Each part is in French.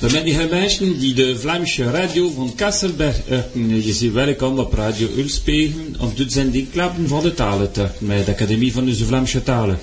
We zijn die mensen die de Vlaamse radio van Kasselberg örten. Je ziet welkom op Radio Ulspegen op de zendingklappen van de talentuchten met de Académie van de Vlaamse talen.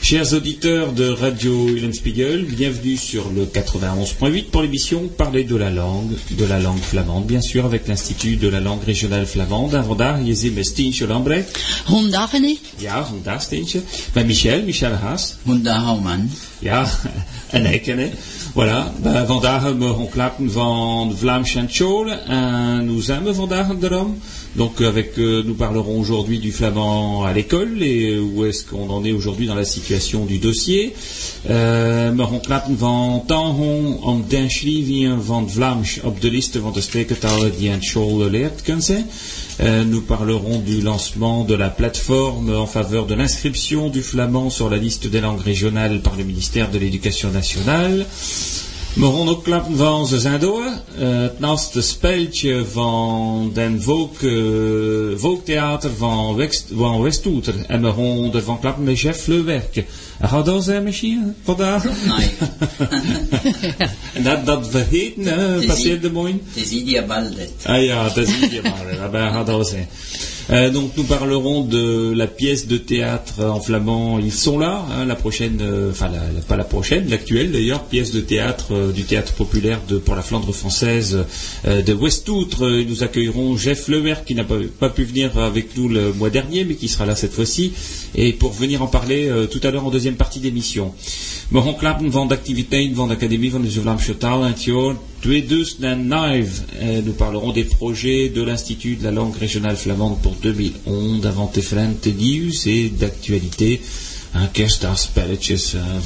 Chers auditeurs de Radio Ullenspiegel, bienvenue sur le 91.8 pour l'émission Parler de la langue, de la langue flamande, bien sûr, avec l'Institut de la langue régionale flamande. En vandaag je ziet met Stientje Lambrecht. Hondag, René. Ja, vandaag Stientje. Met Michel, Michel Haas. Hondag, Alman. Ja, en ik, hè. Voilà, ben, vandaag hebben we van Vlaams en Tjol en nous aimons vandaag daarom. Donc avec, euh, nous parlerons aujourd'hui du flamand à l'école et où est-ce qu'on en est aujourd'hui dans la situation du dossier. On klappen van Tanhon om den van Vlaams op de liste van de sprekentalen die aan school leert kunnen nous parlerons du lancement de la plateforme en faveur de l'inscription du flamand sur la liste des langues régionales par le ministère de l'Éducation nationale. We gaan ook klappen van ze zijn door. Uh, het naast speltje van den volk, uh, volktheater van, West, van Westouter. En we gaan ervan klappen met Jeff Leuwerke. Gaat dat zijn misschien vandaag? Nee. en dat, dat vergeten, hè, passeerde mooi. Het is ideaal dit. Ah ja, dat is ideaal. Dat gaat dat zijn. Euh, donc nous parlerons de la pièce de théâtre en flamand. Ils sont là, hein, la prochaine, euh, enfin pas la prochaine, l'actuelle d'ailleurs, pièce de théâtre euh, du théâtre populaire de, pour la Flandre française de Westoutre. Nous accueillerons Jeff Lemer qui n'a pas, pu venir avec nous le mois dernier, mais qui sera là cette fois-ci, et pour venir en parler tout à l'heure en deuxième partie d'émission. De activiteiten van de Académie van de Vlaamse taal en het jaar 2009. Nous parlerons des projets de l'Institut de la langue régionale flamande pour 2011, avant differente nieuws et d'actualité. Uh,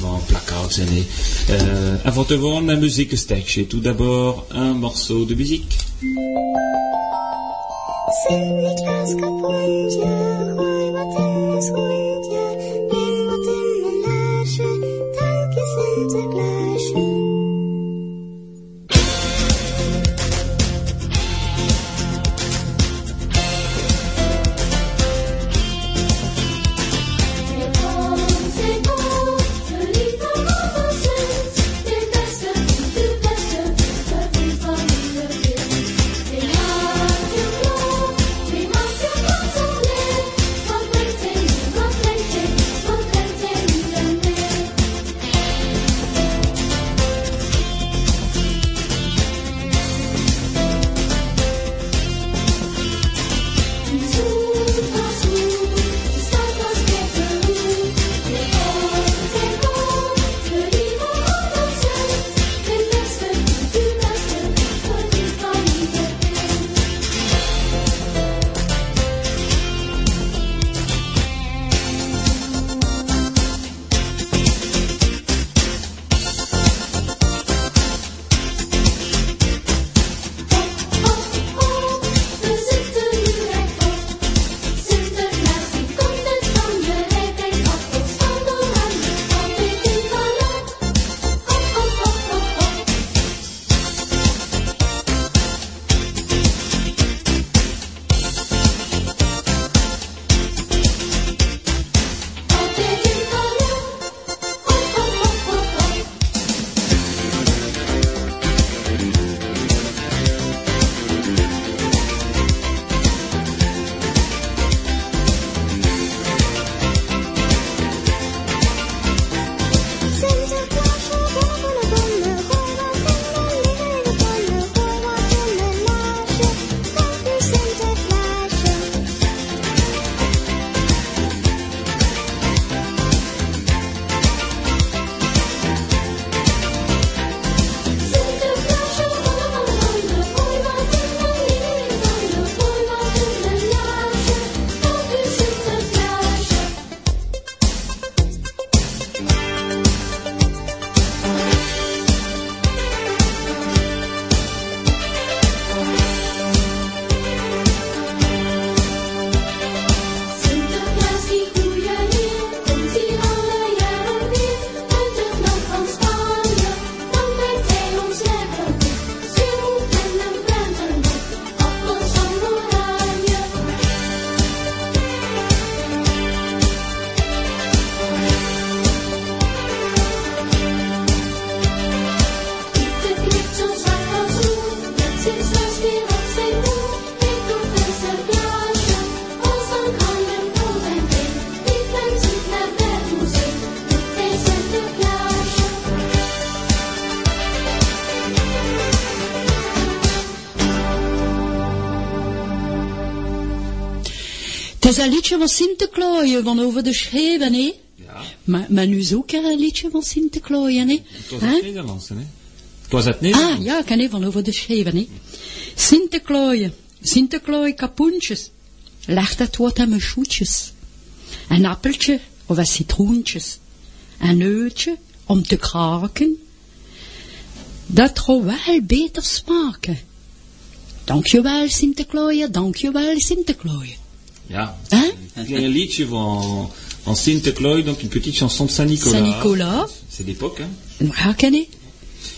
van plakkaats en uh, Avant de voir un muziekstekje. Tout d'abord, un morceau de musique. Is een liedje van Sinterklaas van over de scheven, hè? Ja, Maar, maar nu is ook een liedje van Sinterklaas, hè? het was Hè? het Nederlands, hè? Het was het Ah, Nederlands. ja, ik ken je van over de scheven, hè? Sinterklaas, Sinterklaas kapoentjes. Leg dat wat aan mijn schoetjes. Een appeltje of een citroentjes. Een neutje om te kraken. Dat gaat wel beter smaken. Dankjewel Sinterklaas, dankjewel Sinterklaas. Ja. Hein? A un liedje van, van Sinterklaas, donc une petite chanson de Saint-Nicolas. Saint-Nicolas. C'est l'époque, hein.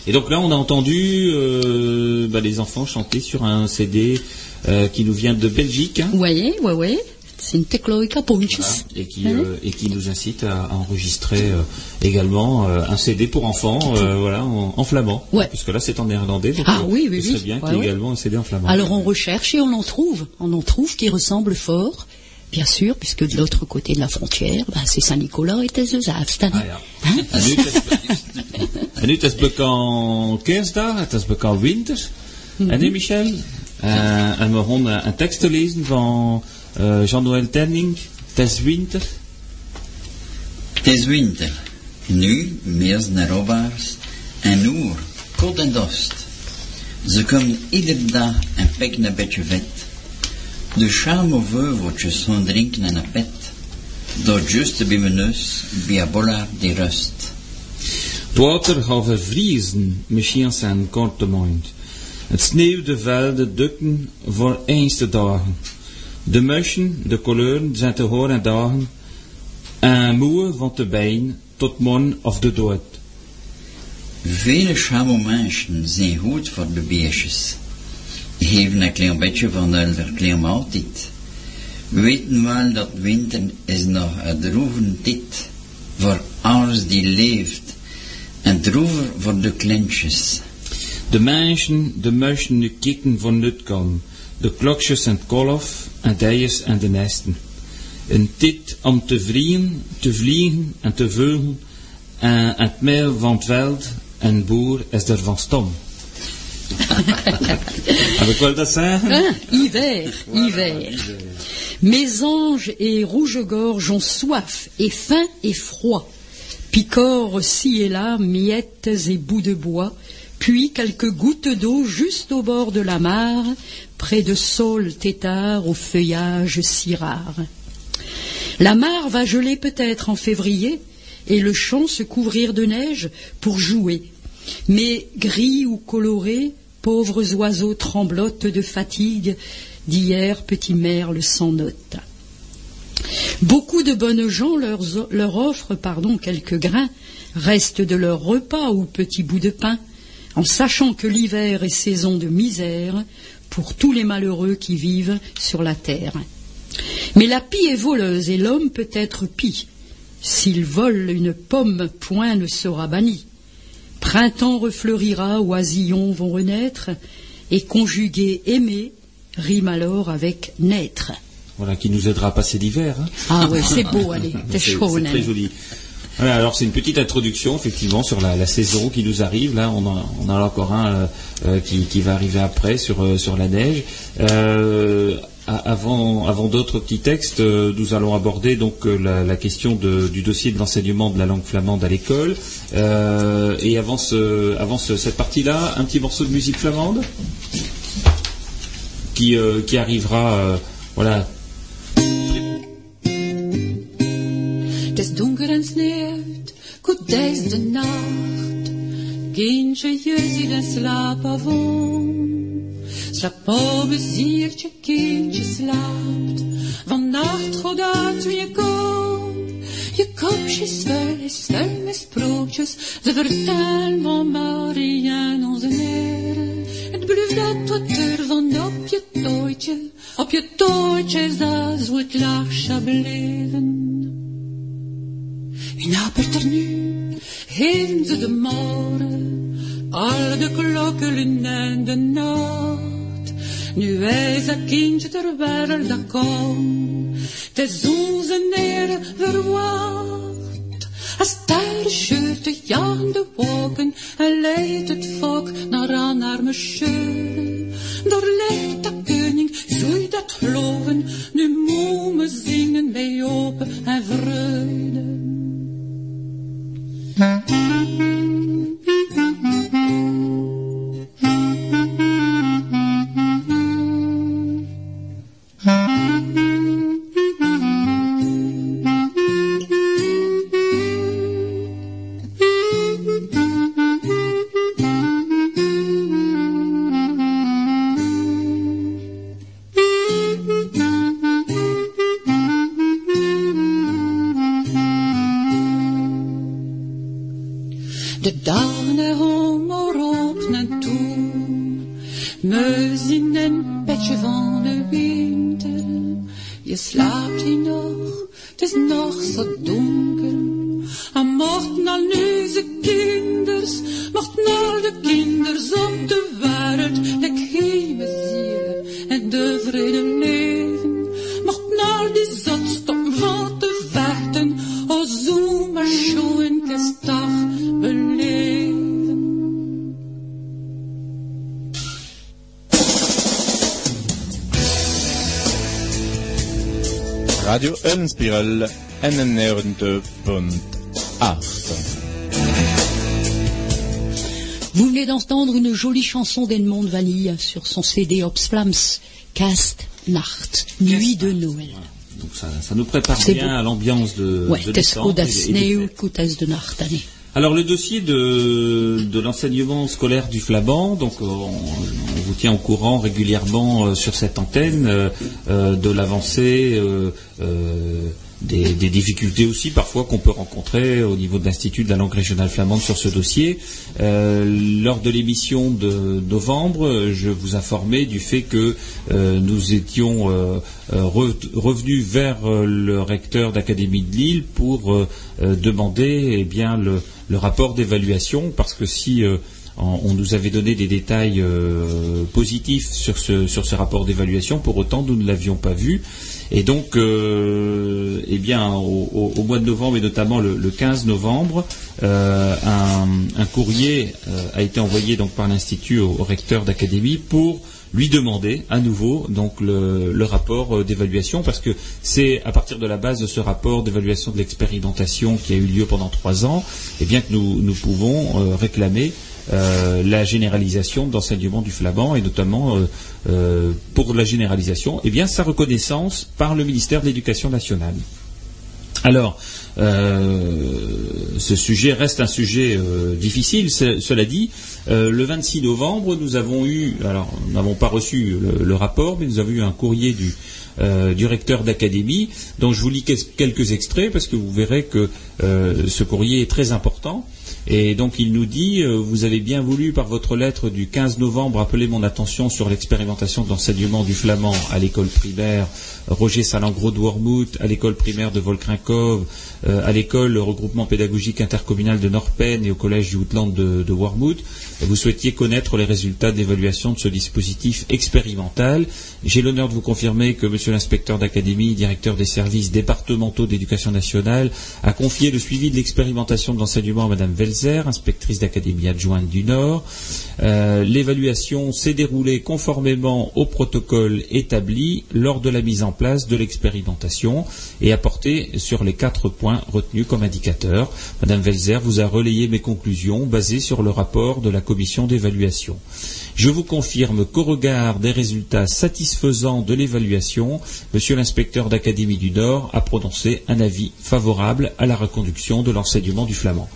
Et donc là, on a entendu euh, bah, les enfants chanter sur un CD euh, qui nous vient de Belgique hein, Oui, oui, oui. Sinterklaas kapoentjes. voilà, et, qui, euh, et qui nous incite à, à enregistrer euh, également euh, un CD pour enfants euh, voilà, en, en flamand. Ouais. Puisque là, c'est en néerlandais. Donc, Ah euh, oui, oui, ce serait oui. bien Ouais, qu'il y ait également un CD en flamand. Alors on recherche et on en trouve. On en trouve qui ressemblent fort. Bien sûr, puisque de l'autre côté de la frontière, ben, c'est Saint-Nicolas et Tezezavstan. Ah, ja. Hein? En nu, is, bekend kerstdag, het is bekend winter. En nu, Michel, en we gaan een tekst te lezen van Jean-Noël Tenning, Het is winter. Het is winter. Nu, meer naar Robaars en oer, kot en dost. Ze komen iedere dag een pek een beetje vet. De charme veuveltjes gaan drinken en een pet. Door just bij mijn neus, bij die rust. Het water gaat vervriezen, misschien zijn korte mond. Het sneeuw de velden dukken voor eenste dagen. De mussen, de kleuren zijn te horen en dagen. En moe van de been tot morgen of de dood. Vele chamomensen zijn goed voor de beestjes. Geven een klein beetje van hun klein maaltijd. We weten wel dat winter is nog een droeve tijd voor alles die leeft. En droever voor de kleintjes. De mensen, de mussen nu kikken van nut kan. De klokjes en kolf, en dijes en de nesten. Een tit om te vliegen, te vliegen en te veugen. En het meer van het veld, en boer is er van stom. Heb ik wel dat zeggen? Hein? Hiver, hiver. Mes anges et rouge-gorge ont soif, et faim et froid. Picorent ci et là, miettes et bouts de bois, puis quelques gouttes d'eau juste au bord de la mare, près de saules têtards au feuillage si rare. La mare va geler peut-être en février, et le champ se couvrir de neige pour jouer. Mais gris ou colorés, pauvres oiseaux tremblotent de fatigue, d'hier petit merle sans note. Beaucoup de bonnes gens leur, leur offrent pardon, quelques grains, restent de leur repas ou petits bouts de pain, en sachant que l'hiver est saison de misère pour tous les malheureux qui vivent sur la terre. Mais la pie est voleuse et l'homme peut être pie. S'il vole une pomme, point ne sera banni. Printemps refleurira, oisillons vont renaître, et conjuguer aimer rime alors avec naître. Voilà, qui nous aidera à passer l'hiver. Hein. Ah oui, c'est beau, allez, t'es chaud, c'est très joli. Alors c'est une petite introduction effectivement sur la, saison qui nous arrive. Là, on en, a encore un euh, euh, qui, qui va arriver après sur, euh, sur la neige. Avant avant d'autres petits textes, nous allons aborder donc la, question du dossier de l'enseignement de la langue flamande à l'école. Et avant, ce, avant ce- cette partie-là, un petit morceau de musique flamande qui, qui arrivera, voilà, Het is donker en sneeuwt, is de nacht. Kindje, je ziet en slaap avond. Slaap op een ziertje, kindje slaapt. Vannacht wie je komt. Je kopje is vuil, is vuil met sprookjes. Ze vertellen van Marie en onze heren. Het blijft dat wat er van op je tooitje. Op je tooitje zo het lachje bleven knappert er nu Hinde de morgen, al de klokken in de nacht. Nu wijs dat kindje ter wereld dat komt, de zon zijn neer verwacht. Als scheurt de jan de wolken en leidt het volk naar aan arme scheuren. Daar leidt de koning, zul dat geloven, nu moet me zingen bij open en vreugde. Mm-hmm. It does. Radio Unspiral NN92.8 Vous venez d'entendre une jolie chanson d'Edmond Vanille sur son CD Obsflams, Cast Nacht, Nuit de Noël. Donc ça, ça nous prépare bien beau. à l'ambiance de, Ouais, de décembre de Nacht, année. Alors le dossier de, de l'enseignement scolaire du flamand, donc euh, on, on vous tient au courant régulièrement euh, sur cette antenne euh, euh, de l'avancée, des, difficultés aussi parfois qu'on peut rencontrer au niveau de l'Institut de la langue régionale flamande sur ce dossier. Lors de l'émission de novembre, je vous informais du fait que nous étions re- revenus vers le recteur d'Académie de Lille pour demander eh bien, le, le rapport d'évaluation, parce que si on nous avait donné des détails euh, positifs sur ce, rapport d'évaluation, pour autant nous ne l'avions pas vu. Et donc, euh, eh bien, au, mois de novembre et notamment le, le 15 novembre, euh, un, courrier a été envoyé par l'institut au, recteur d'académie pour lui demander à nouveau le, rapport d'évaluation parce que c'est à partir de la base de ce rapport d'évaluation de l'expérimentation qui a eu lieu pendant trois ans, eh bien que nous, pouvons réclamer euh, la généralisation de l'enseignement du flamand et notamment euh, euh, pour la généralisation, eh bien sa reconnaissance par le ministère de l'Éducation nationale. Alors, ce sujet reste un sujet difficile. Ce- cela dit, le 26 novembre, nous avons eu, alors nous n'avons pas reçu le, rapport, mais nous avons eu un courrier du, du recteur d'académie, dont je vous lis quel- quelques extraits parce que vous verrez que ce courrier est très important. Et donc il nous dit, euh, vous avez bien voulu par votre lettre du 15 novembre appeler mon attention sur l'expérimentation de l'enseignement du flamand à l'école primaire Roger Salengro de Wormhout, à l'école primaire de Volkrinkov, euh, à l'école le regroupement pédagogique intercommunal de Norpen et au collège du Outland de, de Wormhout. Vous souhaitiez connaître les résultats d'évaluation de ce dispositif expérimental. J'ai l'honneur de vous confirmer que Monsieur l'inspecteur d'académie, directeur des services départementaux d'éducation nationale, a confié le suivi de l'expérimentation de l'enseignement à Madame Velzer, inspectrice d'académie adjointe du Nord. Euh, L'évaluation s'est déroulée conformément au protocole établi lors de la mise en place de l'expérimentation et a porté sur les quatre points retenus comme indicateurs. Madame Velzer vous a relayé mes conclusions basées sur le rapport de la commission d'évaluation. Je vous confirme qu'au regard des résultats satisfaisants de l'évaluation, Monsieur l'inspecteur d'Académie du Nord a prononcé un avis favorable à la reconduction de l'enseignement du flamand.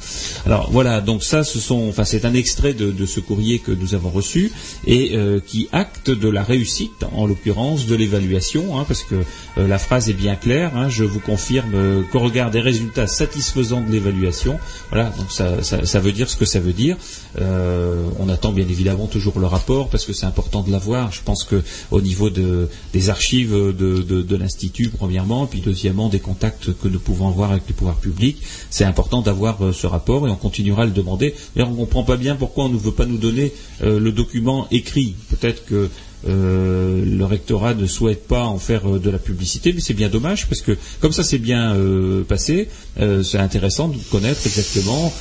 Alors voilà, donc ça, ce sont, enfin, c'est un extrait de, ce courrier que nous avons reçu et euh, qui acte de la réussite, en l'occurrence, de l'évaluation, hein, parce que euh, la phrase est bien claire. hein, je vous confirme euh, qu'au regard des résultats satisfaisants de l'évaluation, voilà, ça, ça- veut dire ce que ça veut dire. On attend bien évidemment toujours le rapport parce que c'est important de l'avoir. Je pense que au niveau de- des archives de l'institut, premièrement, puis deuxièmement des contacts que nous pouvons avoir avec les pouvoirs publics, c'est important d'avoir euh, ce rapport et on continuera à le demander. D'ailleurs, on ne comprend pas bien pourquoi on ne veut pas nous donner euh, le document écrit. Peut-être que euh, le rectorat ne souhaite pas en faire euh, de la publicité, mais c'est bien dommage parce que comme ça c'est bien euh, passé, c'est intéressant de connaître exactement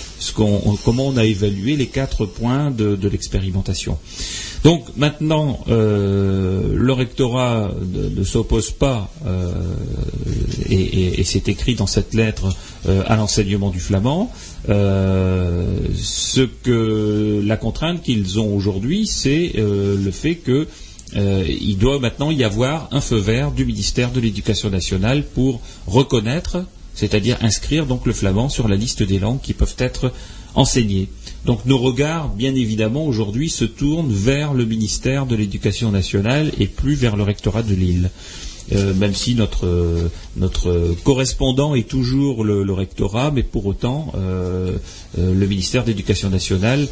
comment on a évalué les quatre points de, l'expérimentation. Donc maintenant, le rectorat ne, s'oppose pas, et, et- c'est écrit dans cette lettre, à l'enseignement du flamand. Ce que la contrainte qu'ils ont aujourd'hui, c'est le fait que euh, il doit maintenant y avoir un feu vert du ministère de l'Éducation nationale pour reconnaître, c'est-à-dire inscrire donc le flamand sur la liste des langues qui peuvent être enseignées. Donc nos regards, bien évidemment, aujourd'hui se tournent vers le ministère de l'Éducation nationale et plus vers le rectorat de Lille. Même si notre correspondant est toujours le, rectorat, mais pour autant le ministère d'éducation nationale,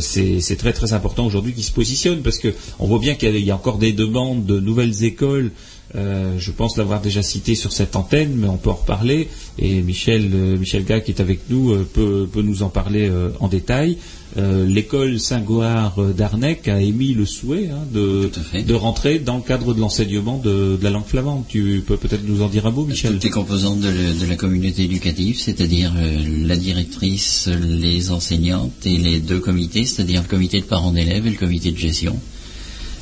c'est très très important aujourd'hui qui se positionne parce que on voit bien qu'il y, a encore des demandes de nouvelles écoles euh, je pense l'avoir déjà cité sur cette antenne, mais on peut en reparler. Et Michel, euh, Michel Gag qui est avec nous euh, peut, nous en parler en détail. L'école Saint-Goard d'Arnec a émis le souhait hein, de, rentrer dans le cadre de l'enseignement de, la langue flamande. Tu peux peut-être nous en dire un mot, Michel? Toutes les composantes de, la communauté éducative, c'est-à-dire la directrice, les enseignantes et les deux comités, c'est-à-dire le comité de parents d'élèves et le comité de gestion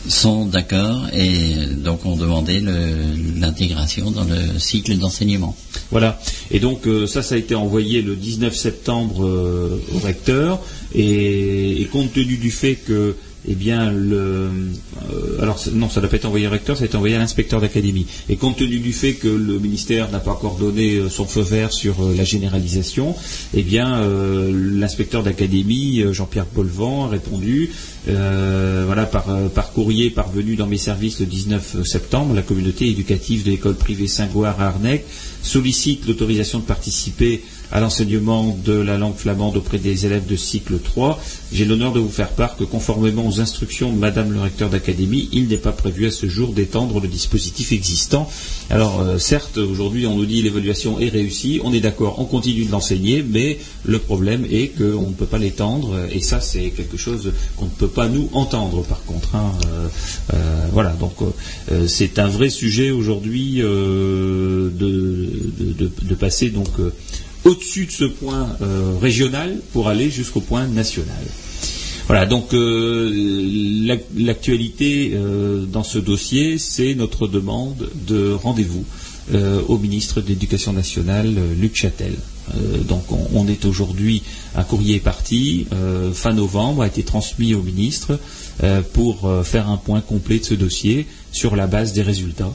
sont d'accord et donc ont demandé l'intégration dans le cycle d'enseignement. Voilà. Et donc euh, ça, ça a été envoyé le 19 septembre euh, au recteur et, compte tenu du fait que eh bien, le, euh, alors non, ça n'a pas été envoyé au recteur, ça a été envoyé à l'inspecteur d'académie. Et compte tenu du fait que le ministère n'a pas encore donné euh, son feu vert sur euh, la généralisation, eh bien, l'inspecteur d'académie, Jean-Pierre Polvan, a répondu, voilà, par, par, courrier parvenu dans mes services le 19 septembre, la communauté éducative de l'école privée Saint-Goard à Arnec sollicite l'autorisation de participer à l'enseignement de la langue flamande auprès des élèves de cycle 3. J'ai l'honneur de vous faire part que conformément aux instructions de Madame le recteur d'académie, il n'est pas prévu à ce jour d'étendre le dispositif existant. Alors euh, certes, aujourd'hui on nous dit l'évaluation est réussie, on est d'accord, on continue de l'enseigner, mais le problème est qu'on ne peut pas l'étendre, et ça c'est quelque chose qu'on ne peut pas nous entendre par contre. Hein. Euh, euh, voilà, donc c'est un vrai sujet aujourd'hui de, de, passer donc au-dessus de ce point euh, régional pour aller jusqu'au point national. Voilà, donc euh, l'actualité euh, dans ce dossier, c'est notre demande de rendez-vous au ministre de l'Éducation nationale, Luc Châtel. donc on, est aujourd'hui, un courrier parti, fin novembre, a été transmis au ministre pour faire un point complet de ce dossier sur la base des résultats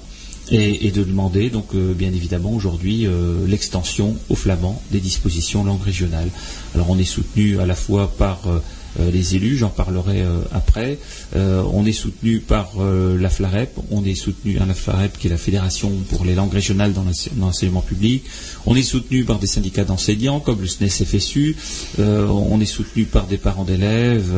et, de demander donc euh, bien évidemment aujourd'hui euh, l'extension au flamand des dispositions langue régionale. Alors on est soutenu à la fois par euh, les élus, j'en parlerai après. on est soutenu par la FLAREP, on est soutenu à la FLAREP qui est la Fédération pour les langues régionales dans l'enseignement public, on est soutenu par des syndicats d'enseignants comme le SNES FSU, on est soutenu par des parents d'élèves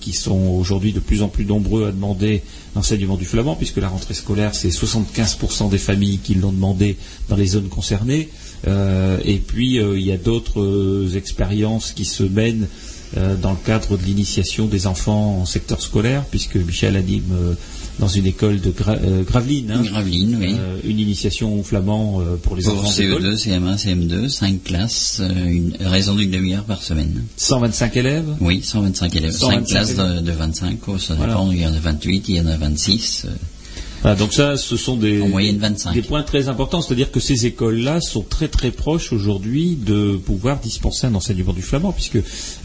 qui sont aujourd'hui de plus en plus nombreux à demander l'enseignement du flamand, puisque la rentrée scolaire, c'est 75% des familles qui l'ont demandé dans les zones concernées. Euh, et puis, euh, il y a d'autres euh, expériences qui se mènent dans le cadre de l'initiation des enfants en secteur scolaire, puisque Michel anime dans une école de euh, Gravelines. Hein. Gravelines, oui. Euh, une initiation au flamand euh, pour les enfants CE2, CM1, CM2, 5 classes, une raison d'une demi-heure par semaine. 125 élèves Oui, 125 élèves. 5 classes De, 25, ça dépend, il y en a 28, il y en a 26 donc ça, ce sont des, des points très importants. C'est-à-dire que ces écoles-là sont très très proches aujourd'hui de pouvoir dispenser un enseignement du flamand, puisque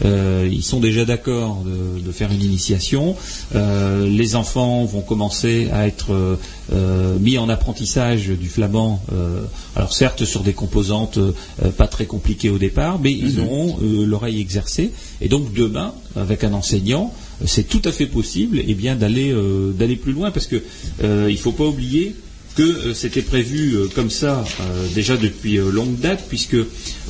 euh, ils sont déjà d'accord de, faire une initiation. Euh, les enfants vont commencer à être euh, mis en apprentissage du flamand. alors certes sur des composantes pas très compliquées au départ, mais ils mhm. auront l'oreille exercée. Et donc demain, avec un enseignant, c'est tout à fait possible eh bien d'aller euh, d'aller plus loin parce que euh, il ne faut pas oublier que euh, c'était prévu comme ça déjà depuis longue date, puisque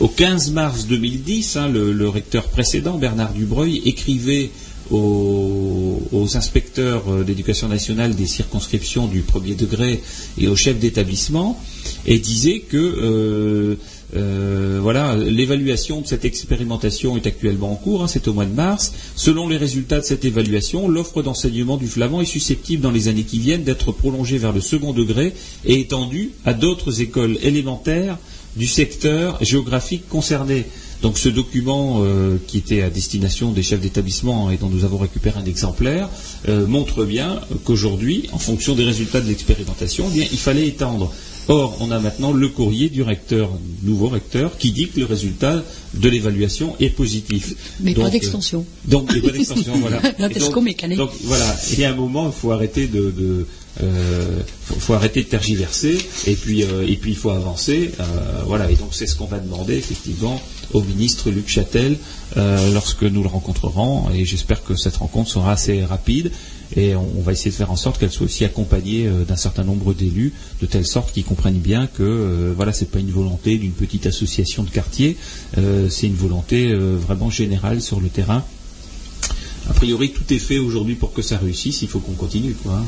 au 15 mars 2010, hein, le, recteur précédent, Bernard Dubreuil, écrivait aux, inspecteurs d'éducation nationale des circonscriptions du premier degré et aux chefs d'établissement et disait que euh, voilà, l'évaluation de cette expérimentation est actuellement en cours, hein, c'est au mois de mars. Selon les résultats de cette évaluation, l'offre d'enseignement du flamand est susceptible dans les années qui viennent d'être prolongée vers le second degré et étendue à d'autres écoles élémentaires du secteur géographique concerné. Donc ce document euh, qui était à destination des chefs d'établissement et dont nous avons récupéré un exemplaire euh, montre bien qu'aujourd'hui, en fonction des résultats de l'expérimentation, eh il fallait étendre Or, on a maintenant le courrier du recteur, nouveau recteur, qui dit que le résultat de l'évaluation est positif. Mais pas d'extension. donc, pas d'extension, voilà. donc, donc, voilà. Et à un moment, il faut arrêter de, euh, faut, arrêter de tergiverser et puis euh, et puis il faut avancer. Euh, voilà. Et donc c'est ce qu'on va demander effectivement au ministre Luc Châtel lorsque nous le rencontrerons. Et j'espère que cette rencontre sera assez rapide et on, va essayer de faire en sorte qu'elle soit aussi accompagnée d'un certain nombre d'élus, de telle sorte qu'ils comprennent bien que voilà, c'est pas une volonté d'une petite association de quartier, c'est une volonté vraiment générale sur le terrain a priori, tout est fait aujourd'hui pour que ça réussisse. Il faut qu'on continue. Hein.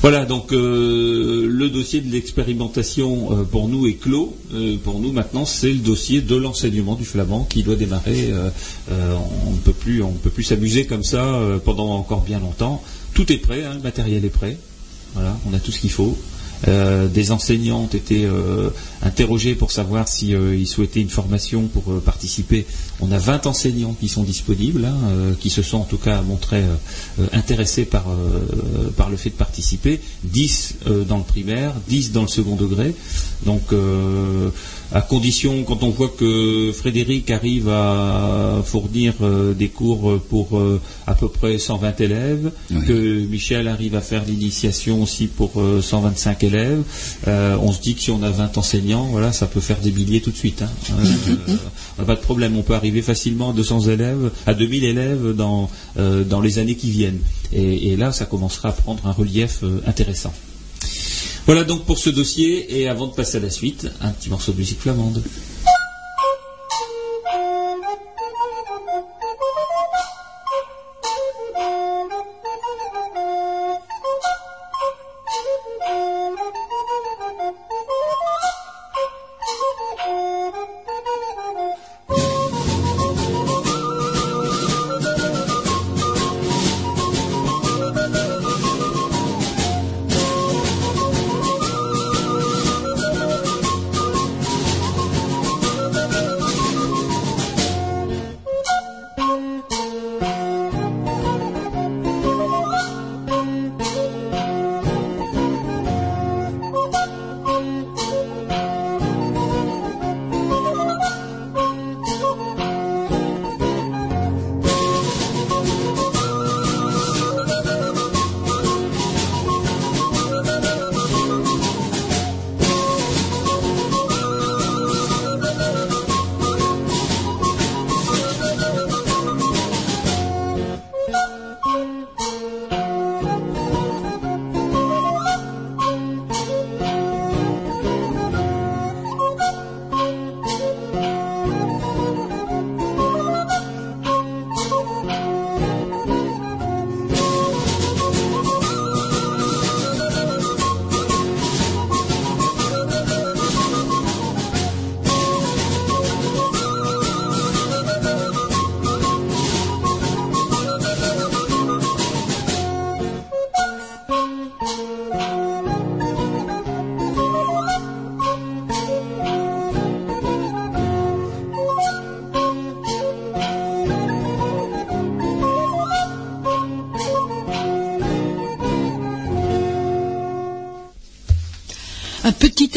Voilà, donc euh, le dossier de l'expérimentation euh, pour nous est clos. Euh, pour nous, maintenant, c'est le dossier de l'enseignement du flamand qui doit démarrer. on ne peut plus, on peut plus s'amuser comme ça pendant encore bien longtemps. Tout est prêt, hein, le matériel est prêt. Voilà, on a tout ce qu'il faut. Euh, des enseignants ont été euh, interrogés pour savoir s'ils euh, souhaitaient une formation pour participer. On a 20 enseignants qui sont disponibles, hein, qui se sont en tout cas montrés intéressés par, par le fait de participer. 10 dans le primaire, 10 dans le second degré. Donc à condition, quand on voit que Frédéric arrive à fournir euh, des cours pour euh, à peu près 120 élèves, que Michel arrive à faire l'initiation aussi pour 125 euh, élèves, on se dit que si on a 20 enseignants, voilà, ça peut faire des milliers tout de suite. Hein. on n'a pas de problème, on peut arriver facilement à 200 élèves, à 2000 élèves dans, dans les années qui viennent. et, là, ça commencera à prendre un relief intéressant. Voilà donc pour ce dossier, et avant de passer à la suite, un petit morceau de musique flamande.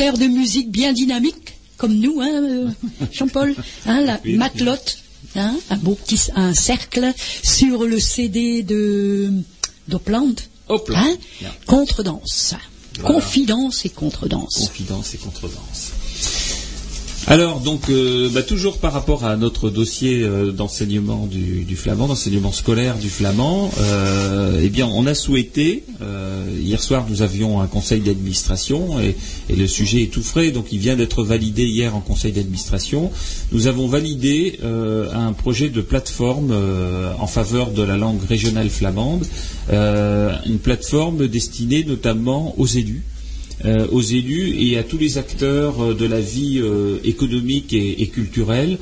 De musique bien dynamique, comme nous, hein, euh, Jean-Paul, hein, la matelote, hein, un beau petit un cercle sur le CD de d'Opland, hein, contre-danse. Confidence et contre-danse. Confidence et contre-danse. Alors, donc, euh, bah, toujours par rapport à notre dossier euh, d'enseignement du, flamand, d'enseignement scolaire du flamand, euh, eh bien, on a souhaité, hier soir, nous avions un conseil d'administration et, le sujet est tout frais, donc il vient d'être validé hier en conseil d'administration. Nous avons validé un projet de plateforme en faveur de la langue régionale flamande, une plateforme destinée notamment aux élus. Euh, aux élus et à tous les acteurs euh, de la vie euh, économique et, culturelle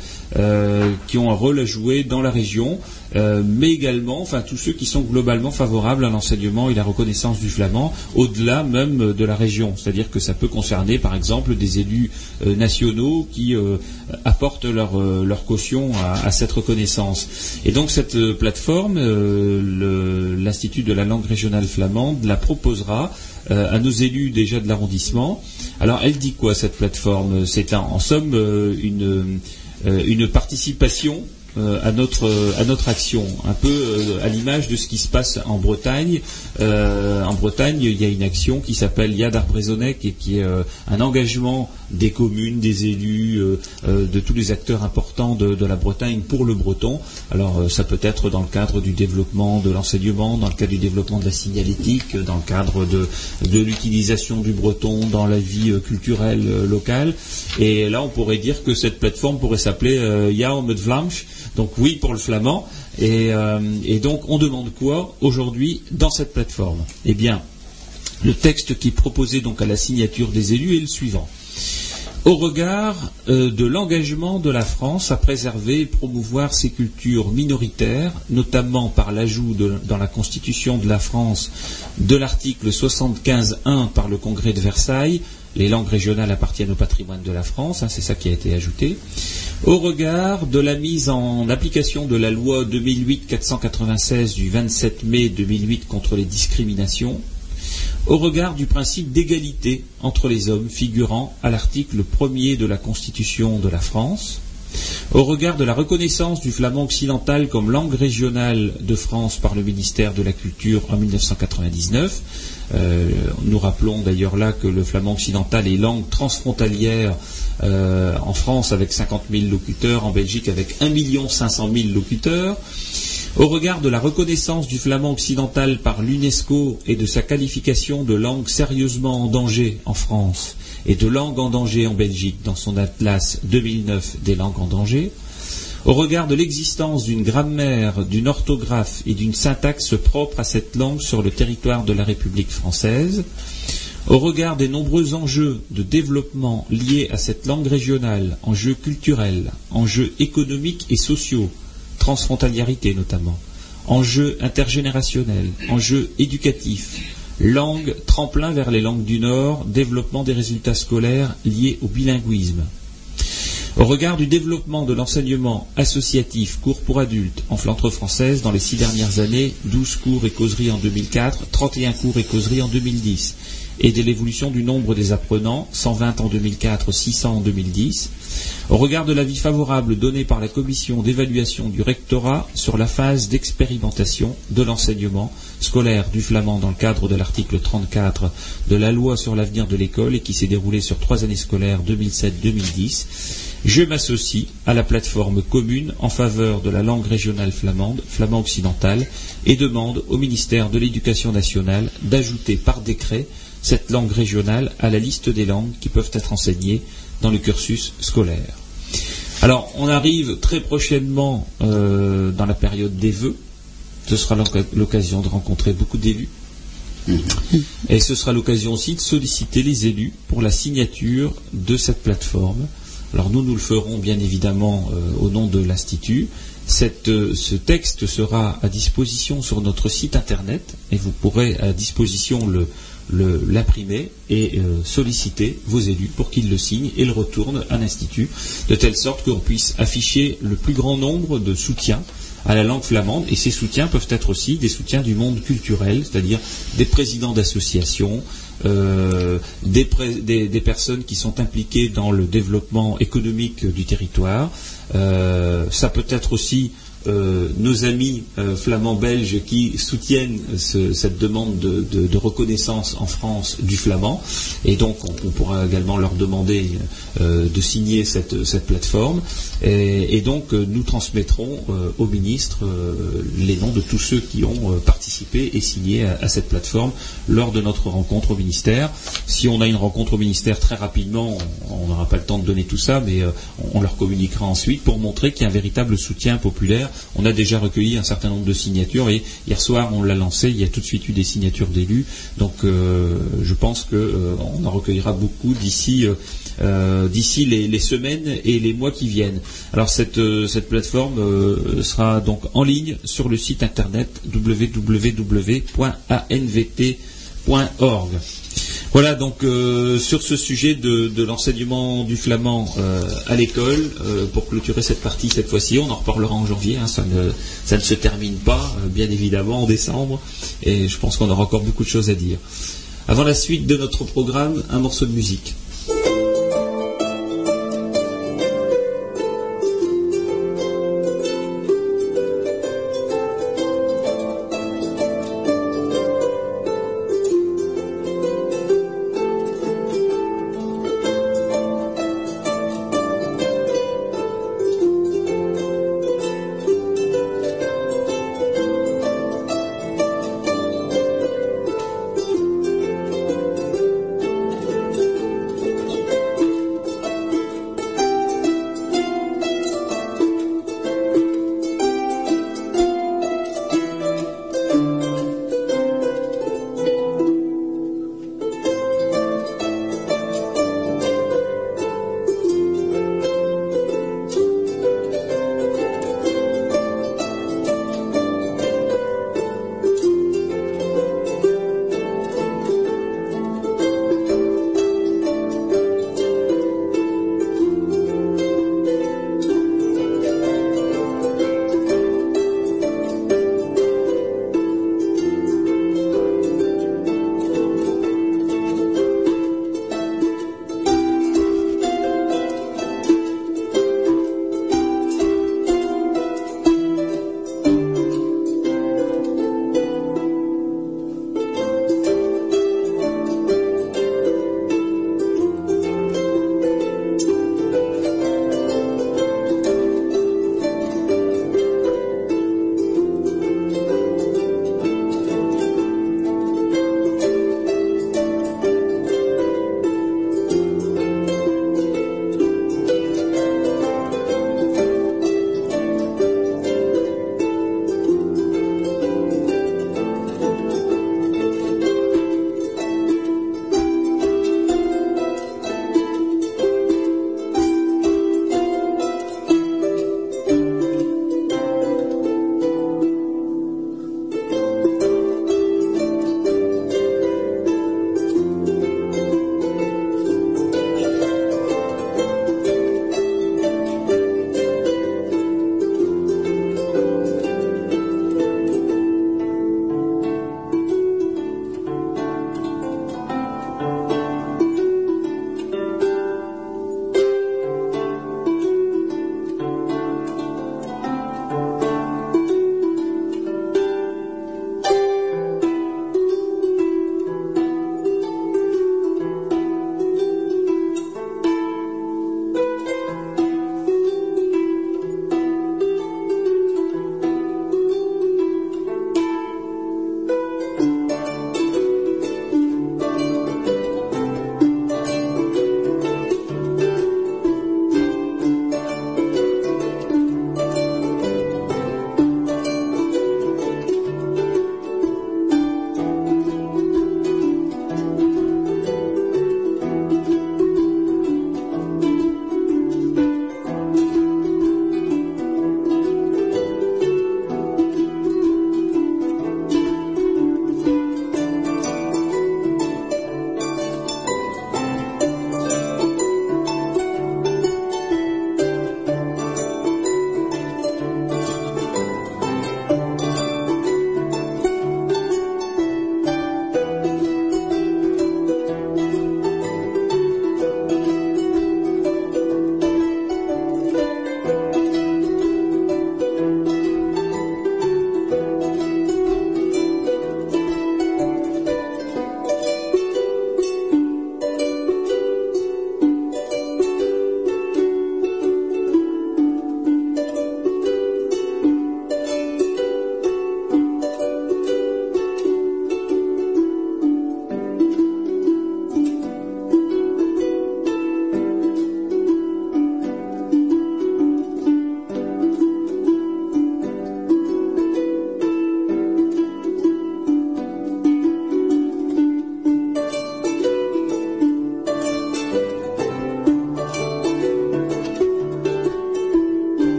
qui ont un rôle à jouer dans la région, mais également, enfin tous ceux qui sont globalement favorables à l'enseignement et la reconnaissance du flamand, au-delà même de la région. C'est-à-dire que ça peut concerner, par exemple, des élus nationaux qui apportent leur, caution à, cette reconnaissance. Et donc cette plateforme, l'Institut de la langue régionale flamande la proposera euh, à nos élus déjà de l'arrondissement. Alors elle dit quoi cette plateforme? C'est en somme euh, une, euh, une participation à notre action, un peu à l'image de ce qui se passe en Bretagne. En Bretagne, il y a une action qui s'appelle Yad Arbrezonec et qui est un engagement des communes, des élus, de tous les acteurs importants de, la Bretagne pour le breton. Alors ça peut être dans le cadre du développement de l'enseignement, dans le cadre du développement de la signalétique, dans le cadre de, l'utilisation du breton dans la vie culturelle locale. Et là, on pourrait dire que cette plateforme pourrait s'appeler Yao Vlamsch donc oui pour le flamand. Euh, et, donc on demande quoi aujourd'hui dans cette plateforme? Eh bien, le texte qui est proposé donc à la signature des élus est le suivant. Au regard euh, de l'engagement de la France à préserver et promouvoir ses cultures minoritaires, notamment par l'ajout dans la Constitution de la France de l'article 75.1 par le Congrès de Versailles, les langues régionales appartiennent au patrimoine de la France, hein, c'est ça qui a été ajouté, au regard de la mise en application de la loi 2008-496 du 27 mai 2008 contre les discriminations, au regard du principe d'égalité entre les hommes figurant à l'article 1er de la Constitution de la France, au regard de la reconnaissance du flamand occidental comme langue régionale de France par le ministère de la Culture en 1999, euh, nous rappelons d'ailleurs là que le flamand occidental est langue transfrontalière euh, en France avec 50 000 locuteurs, en Belgique avec 1 500 000 locuteurs. Au regard de la reconnaissance du flamand occidental par l'UNESCO et de sa qualification de langue sérieusement en danger en France et de langue en danger en Belgique dans son atlas 2009 des langues en danger, au regard de l'existence d'une grammaire, d'une orthographe et d'une syntaxe propre à cette langue sur le territoire de la République française, au regard des nombreux enjeux de développement liés à cette langue régionale, enjeux culturels, enjeux économiques et sociaux, transfrontaliarité notamment, enjeux intergénérationnels, enjeux éducatifs, langue tremplin vers les langues du Nord, développement des résultats scolaires liés au bilinguisme. Au regard du développement de l'enseignement associatif cours pour adultes en Flandre française dans les six dernières années, 12 cours et causeries en 2004, 31 cours et causeries en 2010, et de l'évolution du nombre des apprenants, 120 en 2004, 600 en 2010, au regard de l'avis favorable donné par la commission d'évaluation du rectorat sur la phase d'expérimentation de l'enseignement scolaire du flamand dans le cadre de l'article 34 de la loi sur l'avenir de l'école et qui s'est déroulé sur trois années scolaires 2007-2010, je m'associe à la plateforme commune en faveur de la langue régionale flamande, flamand occidental, et demande au ministère de l'Éducation nationale d'ajouter par décret cette langue régionale à la liste des langues qui peuvent être enseignées dans le cursus scolaire. Alors, on arrive très prochainement euh, dans la période des vœux. Ce sera l'occasion de rencontrer beaucoup d'élus. Mhm. Et ce sera l'occasion aussi de solliciter les élus pour la signature de cette plateforme. Alors nous, nous le ferons bien évidemment euh, au nom de l'Institut. Euh, ce texte sera à disposition sur notre site internet et vous pourrez à disposition le, l'imprimer et euh, solliciter vos élus pour qu'ils le signent et le retournent à l'Institut, de telle sorte qu'on puisse afficher le plus grand nombre de soutiens à la langue flamande. Et ces soutiens peuvent être aussi des soutiens du monde culturel, c'est-à-dire des présidents d'associations, euh, des, personnes qui sont impliquées dans le développement économique du territoire. Euh, ça peut être aussi euh, nos amis euh, flamands belges qui soutiennent cette demande de, reconnaissance en France du flamand. Et donc, on, pourra également leur demander euh, de signer cette, plateforme. Et, donc, nous transmettrons au ministre les noms de tous ceux qui ont participé et signé à, cette plateforme lors de notre rencontre au ministère. Si on a une rencontre au ministère très rapidement, on n'aura pas le temps de donner tout ça, mais on leur communiquera ensuite pour montrer qu'il y a un véritable soutien populaire on a déjà recueilli un certain nombre de signatures et hier soir on l'a lancé, il y a tout de suite eu des signatures d'élus. Donc euh, je pense qu'on euh, en recueillera beaucoup d'ici euh, les, semaines et les mois qui viennent. Alors cette, cette plateforme sera donc en ligne sur le site internet www.anvt.org. Voilà donc euh, sur ce sujet de, l'enseignement du flamand euh, à l'école, euh, pour clôturer cette partie cette fois-ci, on en reparlera en janvier, hein, ne, ça, ne, se termine pas, bien évidemment, en décembre, et je pense qu'on aura encore beaucoup de choses à dire. Avant la suite de notre programme, un morceau de musique.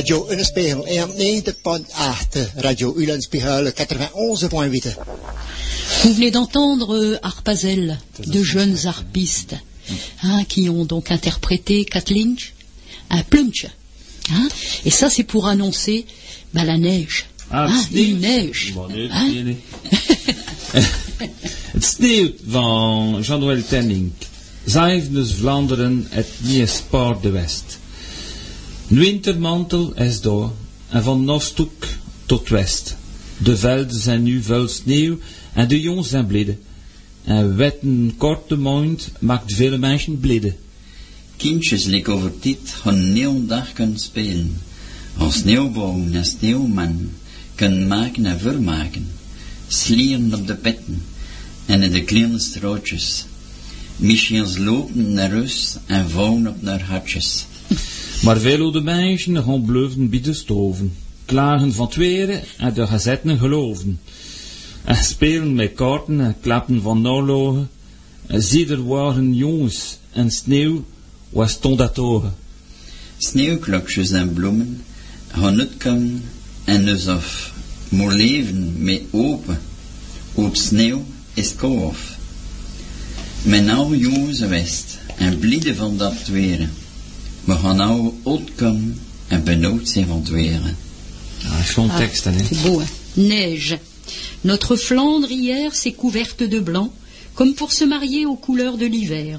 Radio Ulenspiegel 91.8, Radio Ulenspiegel 91.8. Vous venez d'entendre euh, Harpazel, de jeunes harpistes, hein, qui ont donc interprété Cat Lynch, un plunch. Hein, et ça, c'est pour annoncer bah, la neige. Ah, hein, une neige. Bon, Hein? Het sneeuwt van Jean-Noël Tenning. Zijfnes Vlaanderen het Niespaar de West. Een wintermantel is door en van Noordhoek tot West. De velden zijn nu vol sneeuw en de jongens zijn blide. En wetten korte mond maakt vele mensen blide. Kindjes lik over dit gaan heel dag kunnen spelen. Als sneeuwboom en sneeuwman kunnen maken en vermaken. Slieren op de petten en in de kleine strootjes. Michiels lopen naar rust en vouwen op naar hatjes. Maar veel oude mensen gaan blijven bij de stoven. Klagen van tweren en de gazetten geloven. En spelen met kaarten en klappen van oorlogen. En zie er waren jongens en sneeuw was stond dat ogen. Sneeuwklokjes en bloemen gaan uitkomen en dus of moet leven met open. Op sneeuw is koof. Mijn oude jongens west en blide van dat weren. We gaan nou en benauwd zijn van het weren. Ah, zo'n Ah, tekst, hè? C'est beau, hein. Neige. Notre Flandre hier s'est couverte de blanc, comme pour se marier aux couleurs de l'hiver.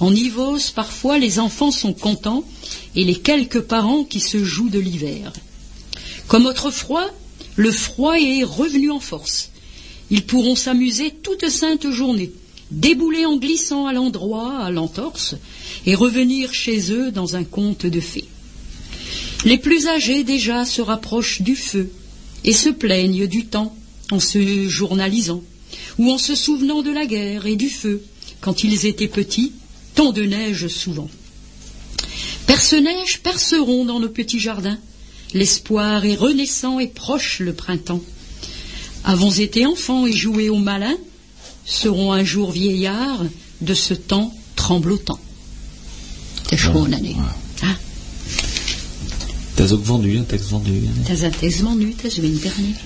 En Yvos, parfois, les enfants sont contents et les quelques parents qui se jouent de l'hiver. Comme autrefois, le froid est revenu en force. Ils pourront s'amuser toute sainte journée, débouler en glissant à l'endroit, à l'entorse, et revenir chez eux dans un conte de fées. Les plus âgés déjà se rapprochent du feu et se plaignent du temps en se journalisant ou en se souvenant de la guerre et du feu quand ils étaient petits, tant de neige souvent. Perce-neige perceront dans nos petits jardins. L'espoir est renaissant et proche le printemps. Avons été enfants et joué au malin, serons un jour vieillards de ce temps tremblotant. Ah, is ook vendu, un texte vendu. hein. het is winter niet.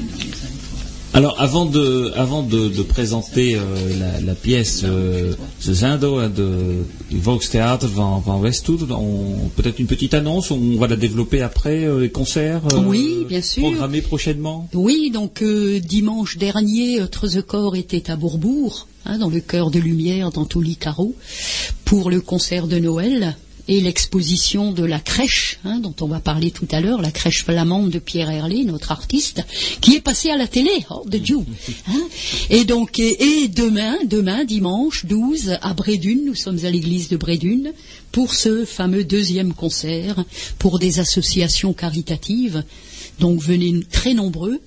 Alors, avant de, avant de, de présenter euh, la, la pièce euh, The Zindo hein, de, du Volkstheater van, van Westhoed, on- peut-être une petite annonce, on va la développer après, euh, les concerts euh, Oui, bien sûr. programmés prochainement. Oui, donc dimanche dernier, Trezecor était à Bourbourg, hein, dans le cœur de lumière, dans Caro, pour le concert de Noël et l'exposition de la crèche, hein, dont on va parler tout à l'heure, la crèche flamande de Pierre Herlé, notre artiste, qui est passé à la télé, oh de Dieu. hein. Et donc, et, et demain, demain, dimanche 12, à Brédune, nous sommes à l'église de Brédune, pour ce fameux deuxième concert, pour des associations caritatives. Donc venez très nombreux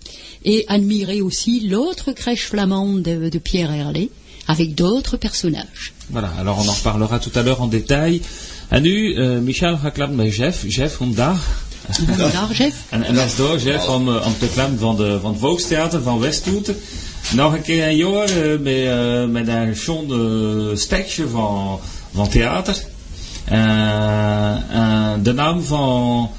et admirez aussi l'autre crèche flamande de, de Pierre Herlé avec d'autres personnages. Voilà, alors on en reparlera tout à l'heure en détail. En nu, eh, Michel gaat klappen bij Jeff. Jeff, vandaag. Vandaag, Jeff. En, en dat is door, Jeff, om, eh, om te klappen van, de, van het Volkstheater van Westhoed. Nog een keer een jaar eh, met, eh, met een schoon eh, stekje van, van theater. Eh, eh, de naam van,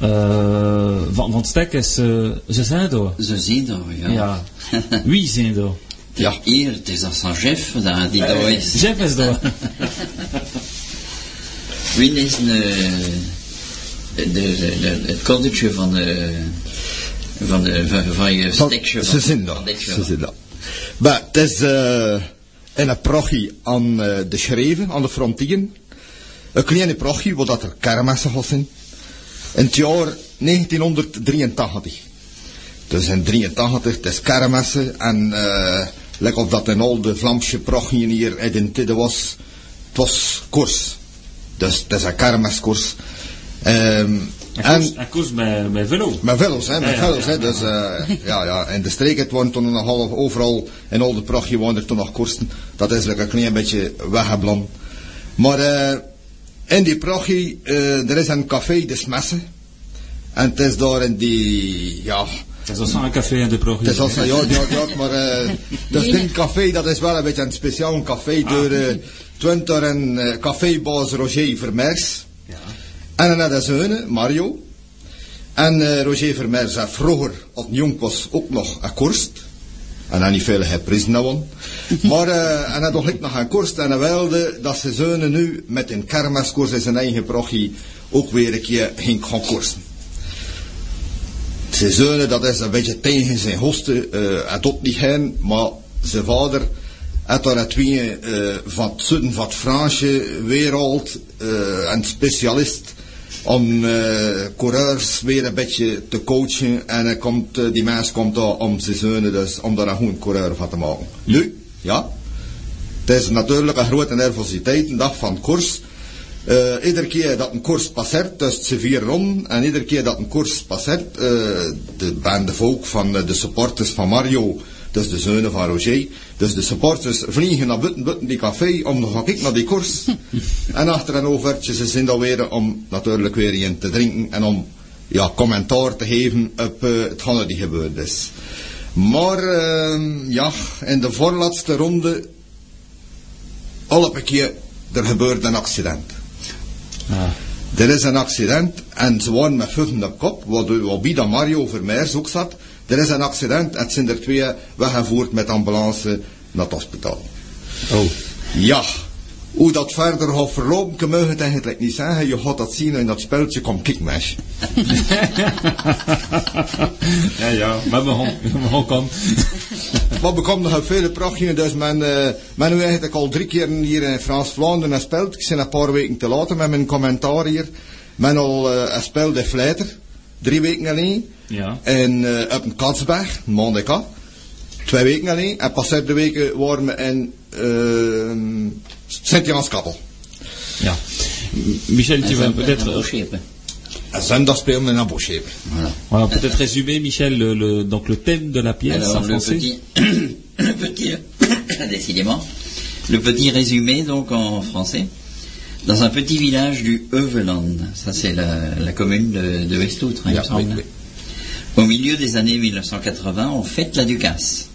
eh, van, van het stek is eh, Ze zijn door. Zo zien we, ja. Ja. Wie zijn door? Ja. Hier, het is als een chef daar die daar is. Jeff is door. Wie is een, eh, de, de, de, het koddertje van de, van de, van, van je stekje Ze zijn Ze daar. Maar het is eh, een prochie aan eh, de schreven, aan de frontieren. Een kleine prochie, waar dat er kermissen gaan zijn. In het jaar 1983. Dus in 83, het is kermissen. En uh, lekker of dat in al de Vlaamse prochien hier in tijden was. Het was koers. Dus het is een kermiskoers. Ehm, Een koers, met, met velo. met velos, hè, met Ja, velos, hè. Dus, eh, ja, ja, in de streek, het waren toen nog half overal, in al de prachtje waren er toen nog koersen. Dat is like een klein beetje weggeblond. Maar, eh, in die prachtje, eh, er is een café, de Smesse. En het is daar in die, ja, Dat is als een café in de provincie. het is als een, ja, ja, ja, maar, eh, dat is een café, dat is wel een beetje een speciaal café, door, eh, twintig en eh, cafébaas Roger Vermeers. Ja. En dan had hij zoon, Mario. En uh, Roger Vermeer zei vroeger, als jong was, ook nog een koerst. En hij niet veel geprisen nou Maar uh, en hij toch nog een koerst. En hij wilde dat ze zonen nu met een kermiskoers in zijn eigen prochie ook weer een keer ging gaan koersen. Zijn zonen, dat is een beetje tegen zijn hosten. Uh, hij doet niet maar zijn vader had daar twee uh, van het zuiden van het Franse wereld, uh, een specialist om uh, coureurs weer een beetje te coachen. En uh, komt, uh, die mens komt daar om zijn zonen, dus om daar een goede coureur van te maken. Nu, ja, het is natuurlijk een grote nervositeit, een dag van koers. Uh, iedere keer dat een koers passeert, dus ze vier ronden, en iedere keer dat een koers passeert, uh, de bende volk van uh, de supporters van Mario, dus de zonen van Roger, dus de supporters vliegen naar buiten, buiten die café om nog kijken naar die koers. en achter een overtje, ze zijn dan weer om natuurlijk weer in te drinken en om ja, commentaar te geven op uh, hetgene die gebeurd is. Maar uh, ja, in de voorlaatste ronde, al op een keer, er gebeurt een accident. Er is een accident en ze waren met vijf op kop, waarbij dan Mario Vermeers ook zat. Er is een accident en het zijn er twee weggevoerd met ambulance naar het hospitaal. Oh. Ja, hoe dat verder gaat verlopen, kan je het eigenlijk niet zeggen. Je gaat dat zien in dat speltje, kom kijk meisje. ja, ja, maar we gaan. Maar we komen nog vele prachtingen, dus men, uh, men nu eigenlijk al drie keer hier in Frans-Vlaanderen gespeeld. Ik ben een paar weken te later met mijn commentaar hier. Men al uh, gespeeld in Vleiter, drie weken alleen. Ja. En uh, op een Kansberg, een maandag Twee weken alleen. En pas de weken waren we in uh, Sint-Janskappel. Ja. Michel, tu vas peut-être... Bosschepen. Voilà. voilà peut-être résumer, Michel, le, le, donc le thème de la pièce Alors, en le français. petit, le petit, décidément, le petit résumé donc en français. Dans un petit village du Heuveland, ça c'est la, la commune de, de Westoutre, hein, il me Ja, semble. oui, oui. Au milieu des années 1980, on fête la Ducasse.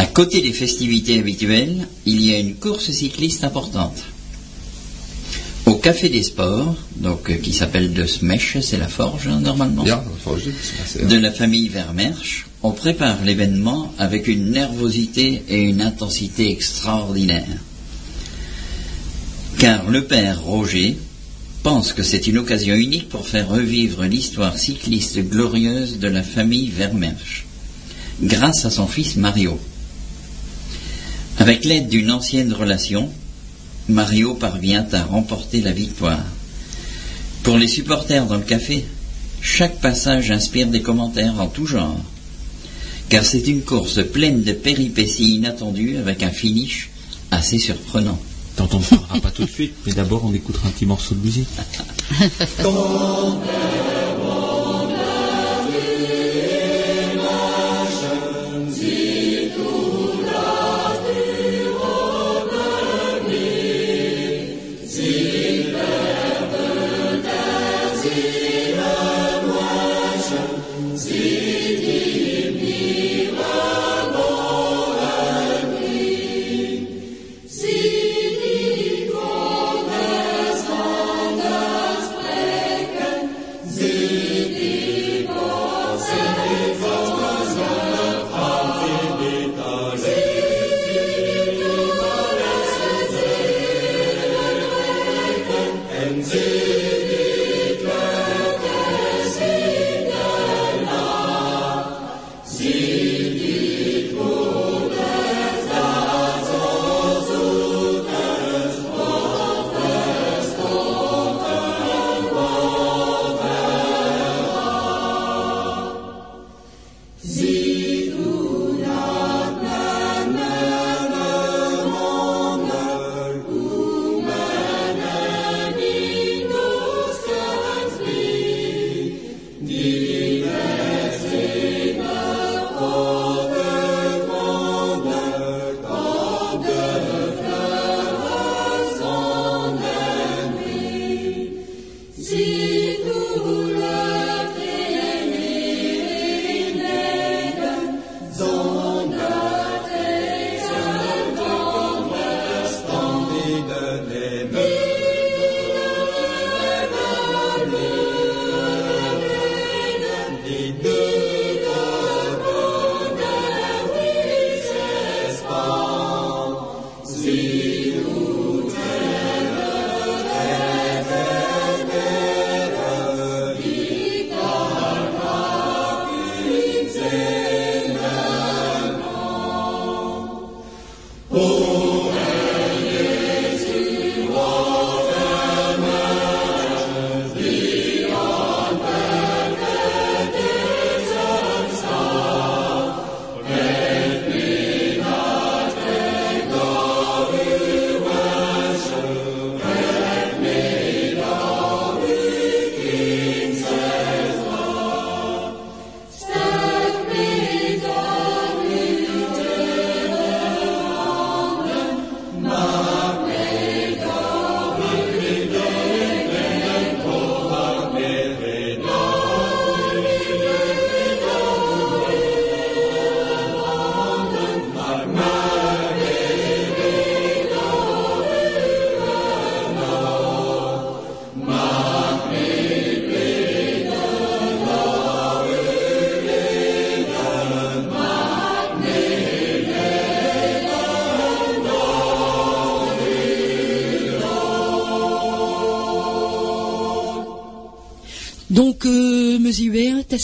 À côté des festivités habituelles, il y a une course cycliste importante. Au Café des Sports, donc euh, qui s'appelle De Smesh, c'est la forge hein, normalement, de la famille Vermersch, on prépare l'événement avec une nervosité et une intensité extraordinaire. Car le père Roger pense que c'est une occasion unique pour faire revivre l'histoire cycliste glorieuse de la famille Vermersch, grâce à son fils Mario. Avec l'aide d'une ancienne relation, Mario parvient à remporter la victoire. Pour les supporters dans le café, chaque passage inspire des commentaires en tout genre, car c'est une course pleine de péripéties inattendues avec un finish assez surprenant. Tant on ne parlera pas tout de suite, mais d'abord on écoutera un petit morceau de musique.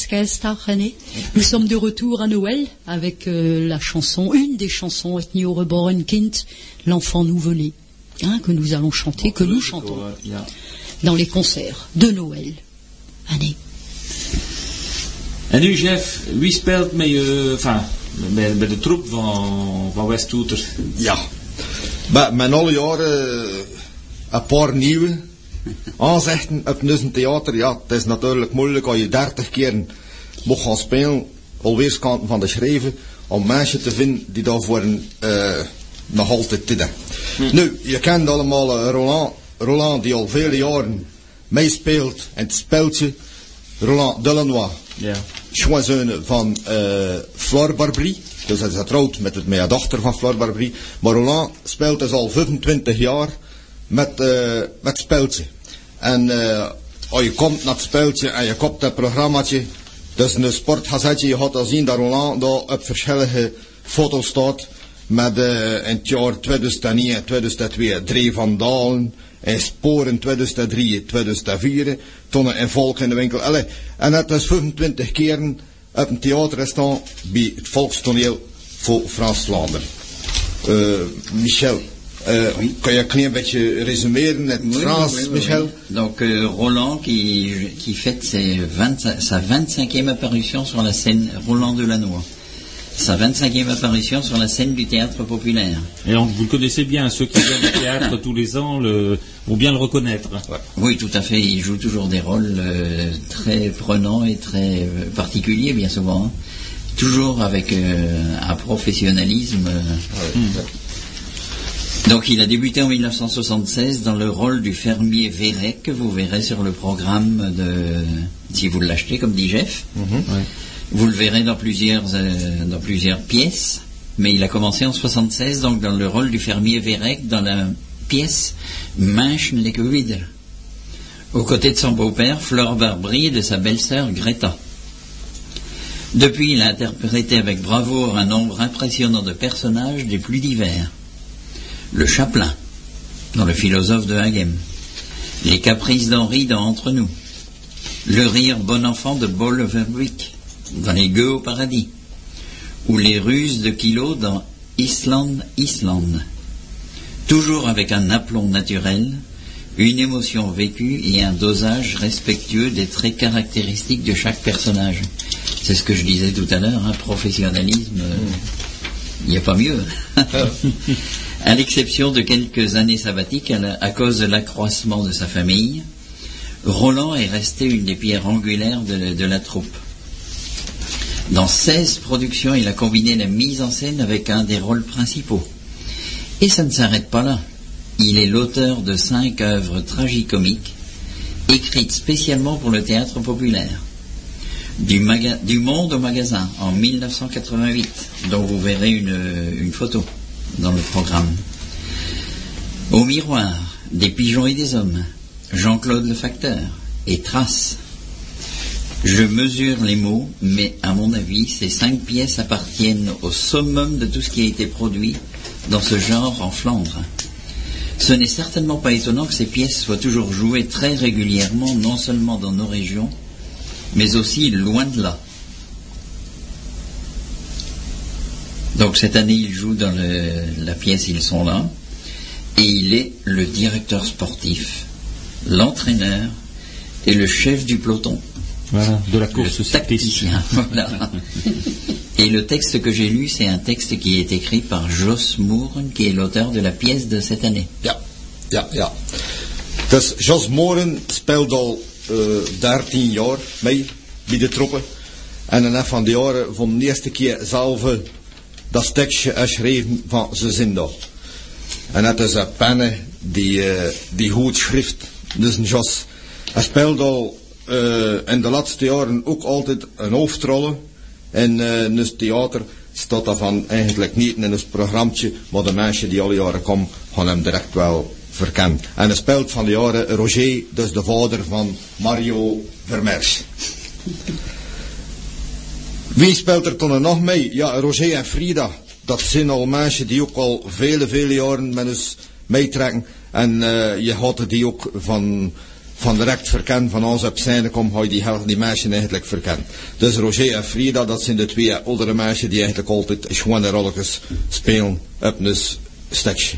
Hubert, nous sommes de retour à Noël avec euh, la chanson, une des chansons, Et New Reborn Kind, l'enfant nouveau-né, hein, que nous allons chanter, que nous chantons dans les concerts de Noël. Allez. En nu, Jeff, wie speelt met je, enfin, met, met de troep van, van Westtoeter? Ja. Maar met alle jaren eh, een paar nieuwe aanzichten op een theater. Ja, het is natuurlijk moeilijk als je dertig keer moet gaan spelen, al weerskanten van de schrijven, om mensen te vinden die daarvoor uh, nog altijd tidden. Nu, je kent allemaal eh, Roland, Roland die al vele jaren meespeelt in het speltje. Roland Delanois. Ja. schoonzoon van uh, Flor Barbry. Dus hij is getrouwd met, het, met de dochter van Flor Barbry. Maar Roland speelt dus al 25 jaar met, uh, met speltje. En uh, je komt naar het en je koopt dat programmaatje, dus een sportgazetje, je gaat al zien dat Roland daar op verschillende foto's staat. Met uh, in het jaar 2001, 2002, drie van Dalen. En sporen 2003, 2004. Toen een volk in de winkel. Allee, en het is 25 keren op een theaterrestaurant bij het volkstoneel voor Frans-Vlaanderen. Uh, Michel, euh, kan je een klein beetje resumeren in het Oui, Frans, oui, oui, Michel? oui. Donc euh, Roland qui, qui fête ses 20 sa 25e apparition sur la scène, Roland Delannoy, sa 25e apparition sur la scène du théâtre populaire. Et donc, vous le connaissez bien, ceux qui viennent au théâtre tous les ans le, vont bien le reconnaître. Oui, tout à fait, il joue toujours des rôles euh, très prenants et très euh, particuliers bien souvent. hein. Toujours avec euh, un professionnalisme. euh, Donc il a débuté en 1976 dans le rôle du fermier Vérec que vous verrez sur le programme de si vous l'achetez comme dit Jeff. Vous le verrez dans plusieurs euh, dans plusieurs pièces, mais il a commencé en 76 donc dans le rôle du fermier Vérec dans la pièce Menschen les wieder aux côtés de son beau-père Fleur Barbry et de sa belle-sœur Greta. Depuis, il a interprété avec bravoure un nombre impressionnant de personnages des plus divers le chaplain, dans le philosophe de Hagem, les caprices d'Henri dans Entre nous, le rire bon enfant de Verbeek dans Les gueux au paradis, ou les ruses de Kilo dans Island, Island. Toujours avec un aplomb naturel, une émotion vécue et un dosage respectueux des traits caractéristiques de chaque personnage. C'est ce que je disais tout à l'heure, un professionnalisme, euh, il n'y a pas mieux. à l'exception de quelques années sabbatiques à, cause de l'accroissement de sa famille, Roland est resté une des pierres angulaires de, la troupe. Dans 16 productions, il a combiné la mise en scène avec un des rôles principaux. Et ça ne s'arrête pas là. Il est l'auteur de cinq œuvres tragicomiques, écrites spécialement pour le théâtre populaire. Du, Monde au magasin en 1988, dont vous verrez une photo dans le programme. Au miroir, des pigeons et des hommes, Jean-Claude le facteur et Trace. Je mesure les mots, mais à mon avis, ces cinq pièces appartiennent au summum de tout ce qui a été produit dans ce genre en Flandre. Ce n'est certainement pas étonnant que ces pièces soient toujours jouées très régulièrement, non seulement dans nos régions, mais aussi loin de là. Donc cette année, il joue dans le- la pièce Ils sont là. Et il est le directeur sportif, l'entraîneur et le chef du peloton. Voilà, de la course cycliste. tacticien. voilà. Et le texte que j'ai lu, c'est un texte qui est écrit par Jos Moore, qui est l'auteur de la pièce de cette année. Ja, ja, ja. Dus Jos Moren speelt al eh 13 jaar mee bij de troepen. En een van die jaren van de eerste keer zelf eh, dat tekstje geschreven van zijn zindag. En het is een penne die, eh, die goed schrift. Dus een Jos. Hij speelt al eh, in de laatste jaren ook altijd een hoofdrollen. En in het theater staat daarvan eigenlijk niet in het programmaatje, maar de mensen die alle jaren komen, gaan hem direct wel verkennen. En hij speelt van de jaren Roger, dus de vader van Mario Vermers. Wie speelt er toen nog mee? Ja, Roger en Frida. Dat zijn al mensen die ook al vele, vele jaren met ons meetrekken. En eh, je had die ook van, van direct verkennen, van ons op zijn kom, ga je die, die eigenlijk verkennen. Dus Roger en Frida, dat zijn de twee oudere mensen die eigenlijk altijd schone rolletjes spelen op een stekje.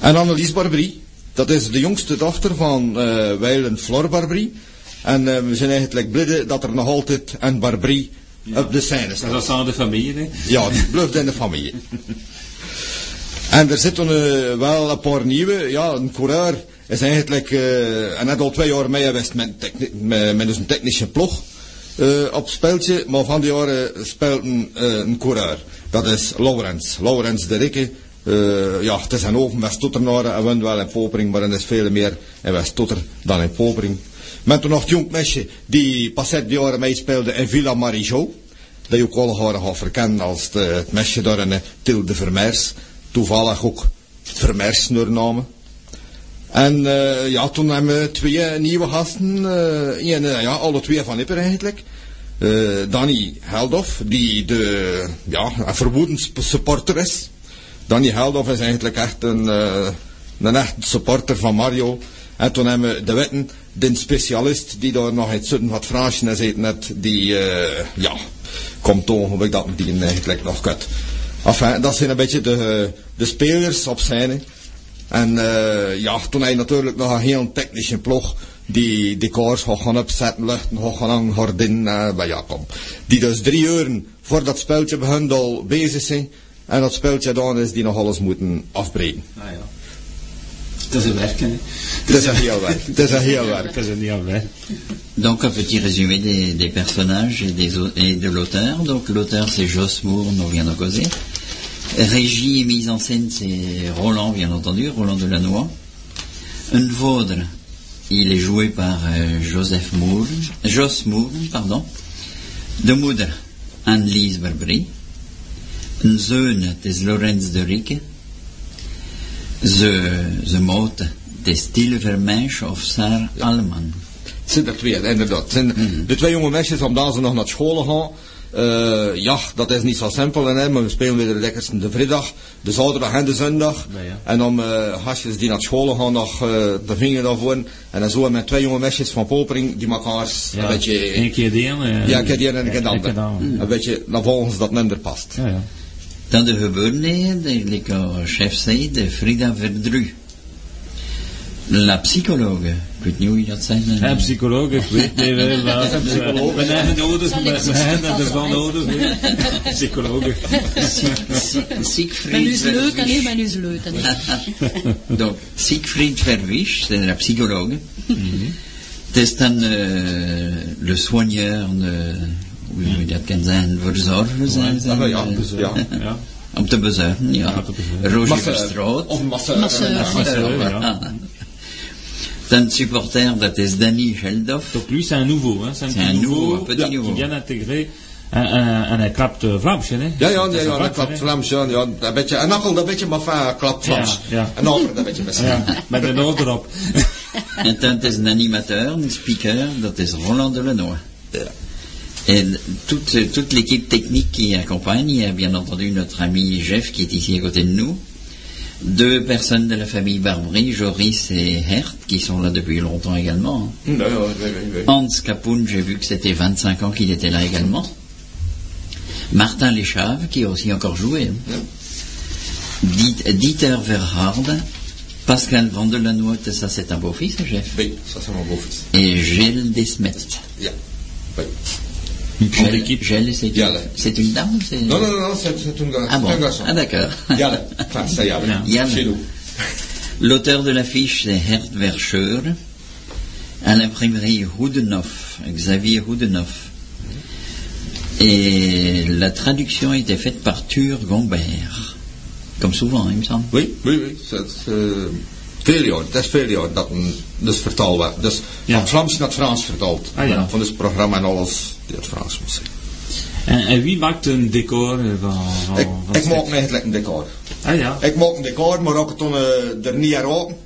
En Annelies Barbry, dat is de jongste dochter van eh Weil en Flor Barbry. En eh, we zijn eigenlijk blij dat er nog altijd een Op de scène staat. Dat is aan de familie, hè. Ja, die blijft in de familie. En er zitten eh, wel een paar nieuwe. Ja, een coureur is eigenlijk, en net al twee jaar mee geweest met, met, met dus een technische ploeg eh, op speeltje. Maar van die jaren speelt een, een coureur. Dat is Laurens. Laurens de Rikke. Ja, het is een oven met Stotternoren en wint wel in Popering, maar er is veel meer in West-Stotter dan in Popering. Men toen nog het jong meisje die pas het jaren meespeelde in Villa Marijo. Dat je ook al gaat verkennen als de, het mesje daar in eh, Tilde Vermeers. Toevallig ook Vermeers namen. En eh, ja, toen hebben we twee nieuwe gasten. eh eh, ja, alle twee van Ipper eigenlijk. Eh Danny Heldof, die de, ja, een supporter is. Danny Heldof is eigenlijk echt een, eh, een echt supporter van Mario. En toen hebben we de Witten, de specialist die daar nog het zuiden wat Fransje is eten net, die, eh, ja, komt ik dat die eigenlijk nog kut. Enfin, dat zijn een beetje de, de spelers op scène. En eh, ja, toen hij natuurlijk nog een heel technische ploeg die decors gaat gaan opzetten, luchten gaan hangen, gordijnen, uh, ja, kom. Die dus drie uur voor dat speltje begint al bezig zijn. En dat speltje dan is die nog alles moeten afbreken. Ah, ja. Het is een werken, hè. Het is een heel werk. Het is een heel werk. Het is een heel werk. Donc un petit résumé des, des personnages et, des, au- et de l'auteur. Donc l'auteur c'est Jos Moore, on vient d'en causer. Régie et mise en scène c'est Roland, bien entendu, Roland Delannoy. Un vaudre, il est joué par euh, Joseph Moore, Jos Moore, pardon. De moeder, Annelies Barbry. Zoon, het is Lorenz de Ricke. Ze, ze moot, het is Tille Vermensch of Sarah Alleman. Het zijn er twee, inderdaad. Het zijn de twee jonge meisjes, omdat ze nog naar school gaan. Eh, ja, dat is niet zo simpel, hè, maar we spelen weer de lekkerste de vrijdag, de zaterdag en de zondag. Ja, ja. En om uh, gastjes die naar school gaan nog eh, de vinger daarvoor. En dan zo met twee jonge meisjes van Popering die elkaar een beetje... Eén keer die ene. ja, een keer die ene en een keer de Een ander. keer de ander. Een beetje naar volgens dat minder past. Ja, ja. Dan de gebeurtenissen, de like chef zei, de Frida Verdru. La psychologe, ik weet niet hoe je dat zegt. psycholoog, ik weet niet wel wat. We hebben nodig, we hebben er wel nodig. Si- Siegfried Men is leuk en Verwisch. nee, men is leuk. en nee. Donc, Siegfried Verwisch, c'est la psychologue. Le soigneur, de, je dat kan zijn, verzorger zijn. Ja, ja, eh, dus, ja. Ja. Om te bezorgen, ja. Ja. Roger. Verstraat. Of masseur. Masseur. Masseur, ja. Dan supporter, dat is Danny Geldof. Donc lui, c'est un nouveau. Hein. C'est un, C'est petit un nouveau, un petit qui nouveau. vient d'intégrer un, un, un, un klapt uh, Vlaams. Hè? Ja, ja, ja, ja, dat Vlaams, ja, ja, een beetje, een beetje, maar van klopt Vlaams. Ja, ja. Een ander, een beetje misschien. Ja, met een oor erop. En dan is een animateur, een speaker, dat is Roland Delanoy. Et toute, toute l'équipe technique qui accompagne, il y a bien entendu notre ami Jeff qui est ici à côté de nous. Deux personnes de la famille Barbry, Joris et Hert, qui sont là depuis longtemps également. hein. Hans Capoun, j'ai vu que c'était 25 ans qu'il était là également. Martin Léchave, qui a aussi encore joué. hein. Diet- Dieter Verharde, Pascal Vandelanoot, ça c'est un beau-fils, Jeff? Oui, ça c'est mon beau-fils. Et Gilles Desmet. Ja. Oui. Une grande Gilles, équipe. Gilles, c'est c'est une dame c'est- Non, non, non, c'est c'est un garçon. Ah bon c'est un garçon. Ah d'accord. Jalle. Enfin, c'est. Chez nous. L'auteur de l'affiche, c'est Hert Verscheur, à l'imprimerie Houdenoff, Xavier Houdenoff. Et la traduction a été faite par Thur Gombert. Comme souvent, il me semble. Oui, oui, oui. Dat is, eh, veel jaar, dat is veel jaar dat een dus Ja. van Vlaams naar het Frans vertaald. Ah, ja. Van het programma en alles het Frans moest zijn. En, en wie maakt een decor eh, van... van, Ik, maak eigenlijk een decor. Ah ja. Ik maak een decor, maar ook toen eh, er niet aan raken.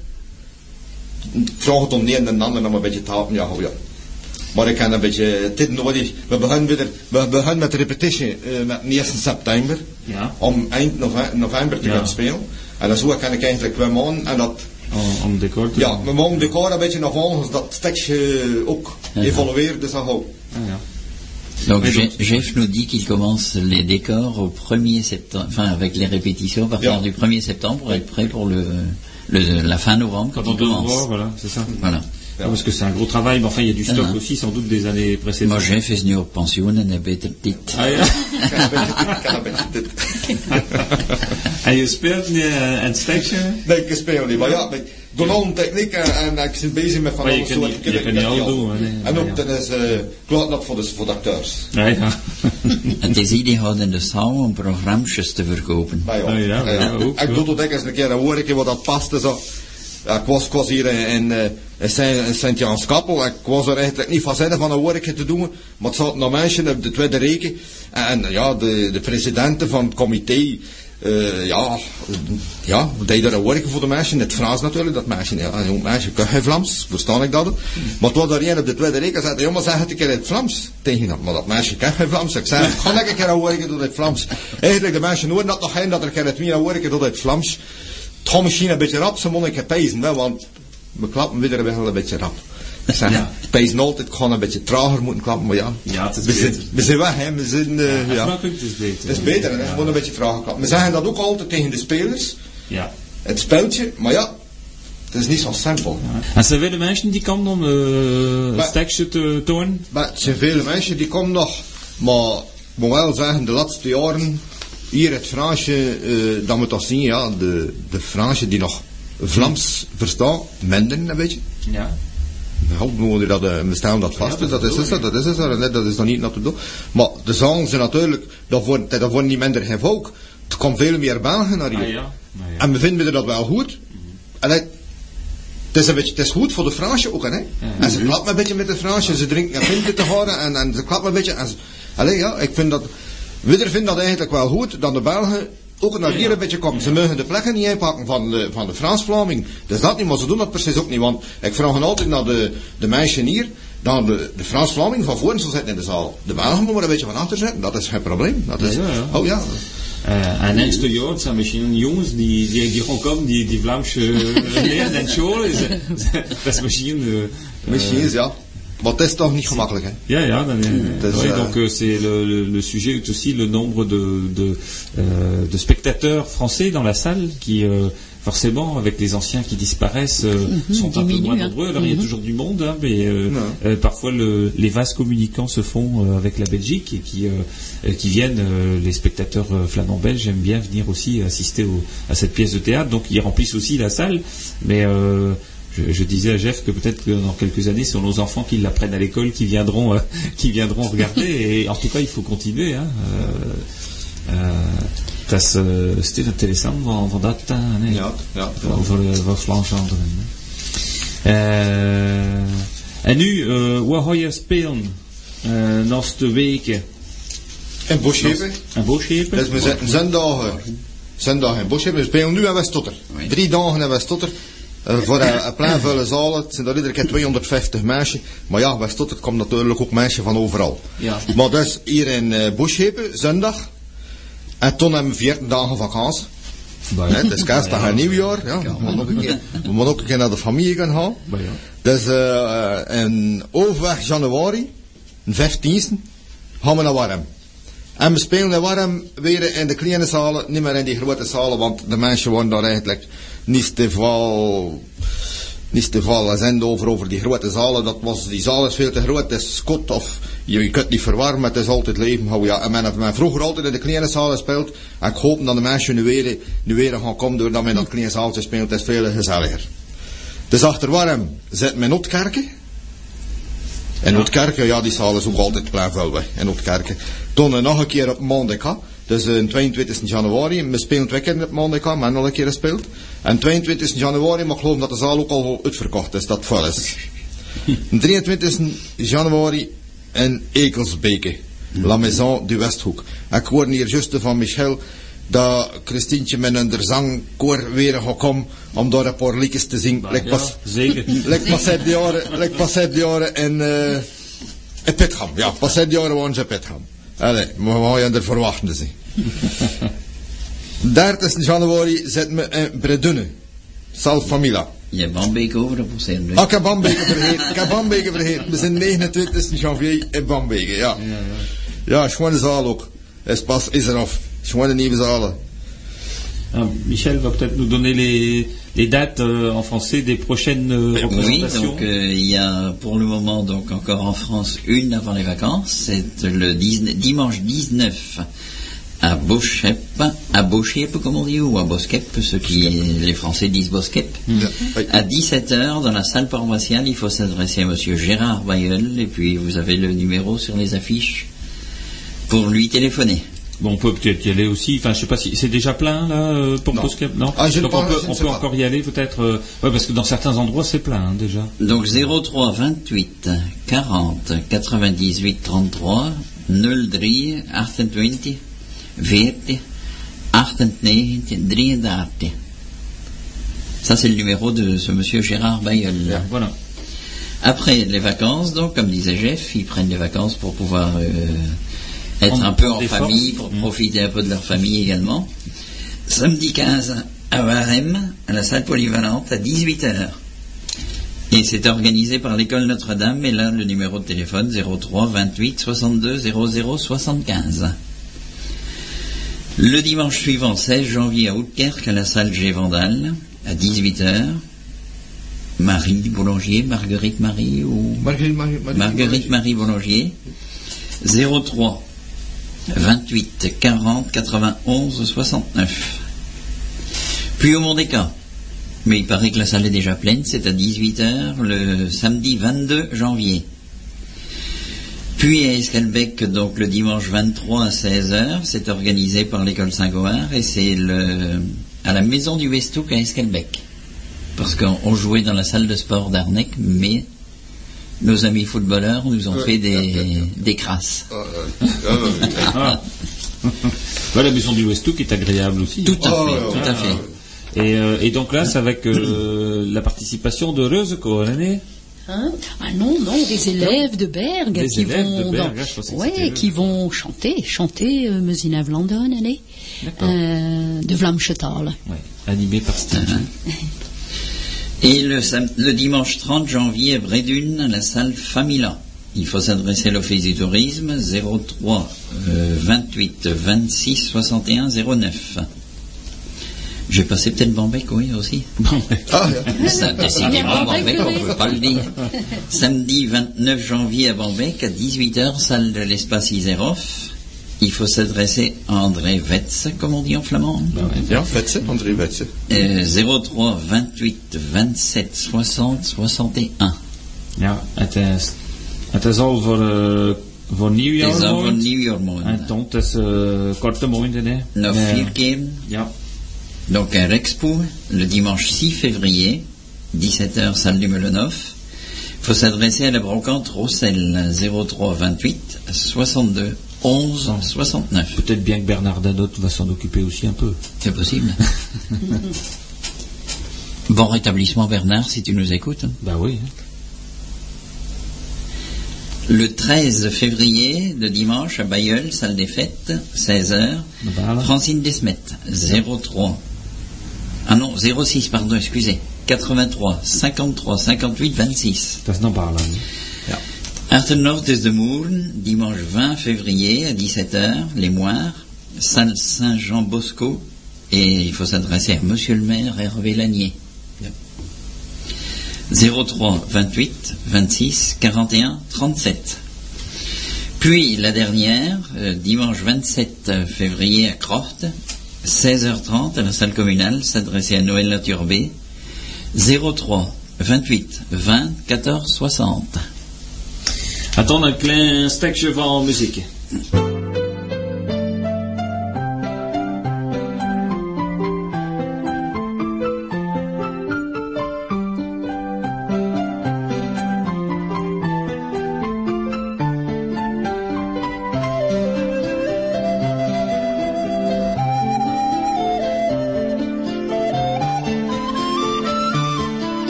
Ik vraag het om de een en de ander om een beetje te helpen, ja, goed, ja. Maar ik kan een beetje, dit nodig. We beginnen, weer, we beginnen met de repetitie eh, met 1 september. Ja. Om eind nove- november te Ja. gaan spelen. En dan zo kan ik eigenlijk twee maanden en dat Om, om decor te Ja, we mogen de decor een beetje naar volgens dat tekstje ook Ja. evolueert, dus dat ook. Ah ja. Donc donc- Jeff nous dit qu'il commence les décors au 1er septembre, enfin avec les répétitions à partir du 1er septembre pour être prêt pour le, le- la fin novembre quand, Quand on commence. voir, voilà, c'est ça. Voilà. Ah, parce que c'est un gros travail, mais enfin, il y a du stock Ah. aussi, sans doute, des années précédentes. Maar Jeff is nu op pensioen en hij beter dit. Ah ja. Kan een beetje dit, kan een beetje dit. en je speelt nu eh, een ja, doe al een techniek en, en ik zit bezig met van Maar je alles je niet alles al. doen. En Ja, ook, ja. dat is, eh klopt dat voor de, voor de acteurs. Ja, ja. Het is idee houden de zaal om programma's te verkopen. Maar Oh, ja, eh, ja, ook, ik ja. doe dat ook eens een keer, dan hoor ik wat dat past. Zo. Ja, ik, was, ik was hier in, in, eh, in Sint- in Sint-Jans-Kappel. Ik was er eigenlijk niet van zin van een werkje te doen. Maar het zat nog mensen op de tweede reken. En, ja, de, de presidenten van het comité. Eh, ja, ja, we deden een werk voor de mensen. In het Frans natuurlijk. Dat meisje, ja, een jong meisje kan geen Vlaams. Verstaan ik dat? Maar toen er een op de tweede reken zei, jongen, zeg het een keer in het Vlaams tegen hem. Maar dat meisje kan geen Vlaams. Ik zei, ga ik een keer een werk door het Vlaams. Eigenlijk, de mensen horen dat nog geen dat er een keer het meer werken door het Vlaams. Het gaat misschien een beetje rap, ze pijzen, hè, want we klappen weer wel een beetje rap. Ik zeg, Ja. Pijzen altijd, ik ga een beetje trager moeten klappen, maar ja. Ja, het is we, zijn, beter. we zijn weg, hè. We zijn, eh, ja. Afmakkelijk, het is beter. Het is beter, hè. moeten een beetje trager klappen. We zeggen dat ook altijd tegen de spelers. Ja. Het speltje, maar ja, het is niet zo simpel. En zijn er mensen die komen om eh, Maar- een stekje te tonen? Maar het zijn vele mensen die komen nog, maar ik moet wel zeggen, de laatste jaren, hier het Fransje, eh dat moet toch zien, ja, de, de Fransje die nog Vlaams verstaan, minder een beetje. Ja. We moeten dat, eh, we stellen dat vast, dus dat is het, dat is het, dat is het, dat is nog niet naar te doen. Maar de zangen zijn natuurlijk, dat wordt, dat wordt niet minder geen volk. Er komt veel meer Belgen naar hier. Ah ja. Nou ja. En we vinden dat wel goed. En het, het is een beetje, het is goed voor de Fransje ook, hè. En ze klappen een beetje met de Fransje, ze drinken een te horen en, en ze klappen een beetje. En ze, allee, ja, ik vind dat, we vinden dat eigenlijk wel goed, dat de Belgen ook naar hier een beetje komen. Ze mogen de plekken niet inpakken van de, van de Frans-Vlaming. Dus dat niet, maar ze doen dat precies ook niet. Want ik vraag hen altijd naar de, de meisjes hier, dan de, de Frans-Vlaming van voren zal zitten in de zaal. De Belgen moeten maar een beetje van achter zitten, dat is geen probleem. Dat is, Ja, ja. Oh ja. Eh, en nächste jaar het zijn misschien jongens die, die, die gaan komen, die, die Vlaamse leren en school. Is, dat is misschien... eh, Misschien is ja. Toch niet gemakkelijk, hè. Ja, ja, dan, euh, Dat is, oui, euh, donc euh, c'est le, le, le sujet est aussi le nombre de, de, euh, de spectateurs français dans la salle qui, euh, forcément, avec les anciens qui disparaissent, euh, sont un peu moins hein. nombreux. Alors il y a Mhm. toujours du monde, hein, mais euh, euh, parfois le, les vases communicants se font euh, avec la Belgique et qui, qui viennent, euh, les spectateurs euh, flamands belges aiment bien venir aussi assister au, à cette pièce de théâtre, donc ils remplissent aussi la salle, mais euh, je, je disais à Jeff que peut-être que dans quelques années, ce sont nos enfants qui l'apprennent à l'école qui viendront, euh, qui viendront regarder. Et en tout cas, il faut continuer. Hein. Is, uh, steeds interessant van, van dat. Uh, nee. Ja, ja. Over, uh, over. Uh, en nu, uh, wat ga je spelen uh, naast de weken? En Boschepen. En Boschepen? Dus we zitten zondag, zondag in Boschepen. We spelen nu in. Oui. Drie dagen in. Uh, voor een, een plein volle zaal. Het zijn er iedere keer 250 mensen. Maar ja, Westtotter komt natuurlijk ook mensen van overal. Ja. Maar dus hier in uh, Boschepen, zondag. En toen hebben we 14 dagen vakantie. Hè, Het is kerstdag en nieuwjaar. Ja. We, moeten ook een keer, we moeten ook een keer naar de familie gaan. Dus uh, in overweg januari, de 15e, gaan we naar Warm. En we spelen warm weer in de kleine zalen, niet meer in die grote zalen, want de mensen worden daar eigenlijk niet te veel, niet zend over, over die grote zalen. Dat was, die zaal is veel te groot, het is kot of je, je kunt niet verwarmen, het is altijd leven. Oh ja, en men heeft men vroeger altijd in de kleine zalen gespeeld. En ik hoop dat de mensen nu weer, nu weer gaan komen doordat men in dat kleine zaaltje speelt, het is veel gezelliger. Dus achter warm zit men Notkerken. In Oudkerken, ja, die zaal is ook altijd klein vuil weg. In Oudkerken. Toen nog een keer op Mondeka. Dus eh, 22 januari. We spelen twee keer op Mondeka, maar nog een keer gespeeld. En 22 januari, maar ik geloof dat de zaal ook al uitverkocht is, dat vol is. 23 januari in Ekelsbeke. La Maison du Westhoek. Ik hoorde hier juist van Michel dat Christientje met een zangkoor weer gaat komen om daar een paar liedjes te zingen. Like Ja, pas, zeker. like pas de jaren, like pas de jaren in, eh in Petham. Ja, pas de jaren ze in Petham. Allee, we gaan je er verwachten zien. 30 januari zitten we in Bredunne. Sal Famila. Je hebt Bambeek over op zijn Ah, ik heb Bambeke vergeten. Ik heb Bambeke vergeten. We zijn 29 janvier in Bambeke, ja. Ja, schone zaal ook. Is pas, is eraf. Schone nieuwe zalen. Ah, Michel va peut-être nous donner les, les dates euh, en français des prochaines euh, Oui, représentations. donc euh, il y a pour le moment donc encore en France une avant les vacances, c'est le 19 dimanche 19 à Beauchep, à Beauchep comme on dit, ou à Boskep, ceux qui les Français disent Boskep. Oui. À 17h dans la salle paroissiale, il faut s'adresser à Monsieur Gérard Bayeul et puis vous avez le numéro sur les affiches pour lui téléphoner. Bon, on peut peut-être y aller aussi. Enfin, je sais pas si c'est déjà plein là euh, pour Non. Non? Ah, je Donc on pense- peut, je ne on sais peut pas. encore y aller peut-être. euh, ouais, parce que dans certains endroits c'est plein hein, déjà. Donc 03 28 40 98 33 0 28 40 98 33. Ça c'est le numéro de ce monsieur Gérard Bayeul. Voilà. Après les vacances, donc comme disait Jeff, ils prennent des vacances pour pouvoir euh, être un peu en famille, pour profiter un peu de leur famille également. Samedi 15 à Warem, à la salle polyvalente, à 18h. Et c'est organisé par l'école Notre-Dame, et là le numéro de téléphone 03 28 62 00 75. Le dimanche suivant, 16 janvier à Outkerque, à la salle G. Vandal, à 18h. Marie Boulanger, Marguerite Marie ou Marguerite, Marguerite, Marguerite Marie Boulanger, 03 28 40 91 69. Puis au Mondéca. Mais il paraît que la salle est déjà pleine, c'est à 18h le samedi 22 janvier. Puis à Escalbec, donc le dimanche 23 à 16h, c'est organisé par l'école Saint-Goard et c'est le, à la maison du Westhoek à Escalbec. Parce qu'on on jouait dans la salle de sport d'Arnec, mais nos amis footballeurs nous ont Ouais, fait des, des crasses. Ah, euh, ah. Ah. Bah, la maison du Westhoek est agréable aussi. Tout à Oh, fait, ouais, tout ouais, à fait. Et, euh, et donc là, c'est avec euh, la participation de Reuze Coronet. Hein ah non, non, des élèves de Berg Des qui élèves vont de Berg, dans- ah, je pensais que ouais, eux. qui vont chanter, chanter euh, Mezina Vlandon, allez, euh, de Vlamchetal. Ouais, animé par Steve. Et le, sam- le dimanche 30 janvier à Brédune, la salle Famila. Il faut s'adresser à l'Office du tourisme 03 euh, 28 26 61 09. J'ai passé peut-être Bambec, oui, aussi. Ouais. Ah. Ça, décidément, Bambec, Bambec, on ne peut pas le dire. Samedi 29 janvier à Bambec, à 18h, salle de l'espace Iserov. Il faut s'adresser à André Vetz, comme on dit en flamand. Ja, Vetse, André Vetse. Euh, 03 28 27 60 61. Ja, het is, het is al voor, eh, voor nieuwjaar. Het is al voor mooi. nieuwjaar En toen, het is eh, korte maanden, hè. Nog Eh, vier keer. Ja. Donc à Rexpo, le dimanche 6 février, 17h, salle du Melonov. Il faut s'adresser à la brocante Rossel, 03 28 62 11 69. Peut-être bien que Bernard Danotte va s'en occuper aussi un peu. C'est possible. bon rétablissement Bernard, si tu nous écoutes. Bah oui. hein. Le 13 février, le dimanche, à Bayeul, salle des fêtes, 16h. Voilà. Francine Desmet, 03. Ah non, 06, pardon, excusez. 83, 53, 58, 26. Dat is nog Baarland. Nord des de Moulin, dimanche 20 février à 17h, les Moires, salle Saint-Jean-Bosco, et il faut s'adresser à Monsieur le maire Hervé Lanier. 03 28 26 41 37. Puis la dernière, euh, dimanche 27 février à Croft, 16h30 à la salle communale, s'adresser à Noël Laturbé, 03 28 20 14 60. Attends un klein stukje van muziek.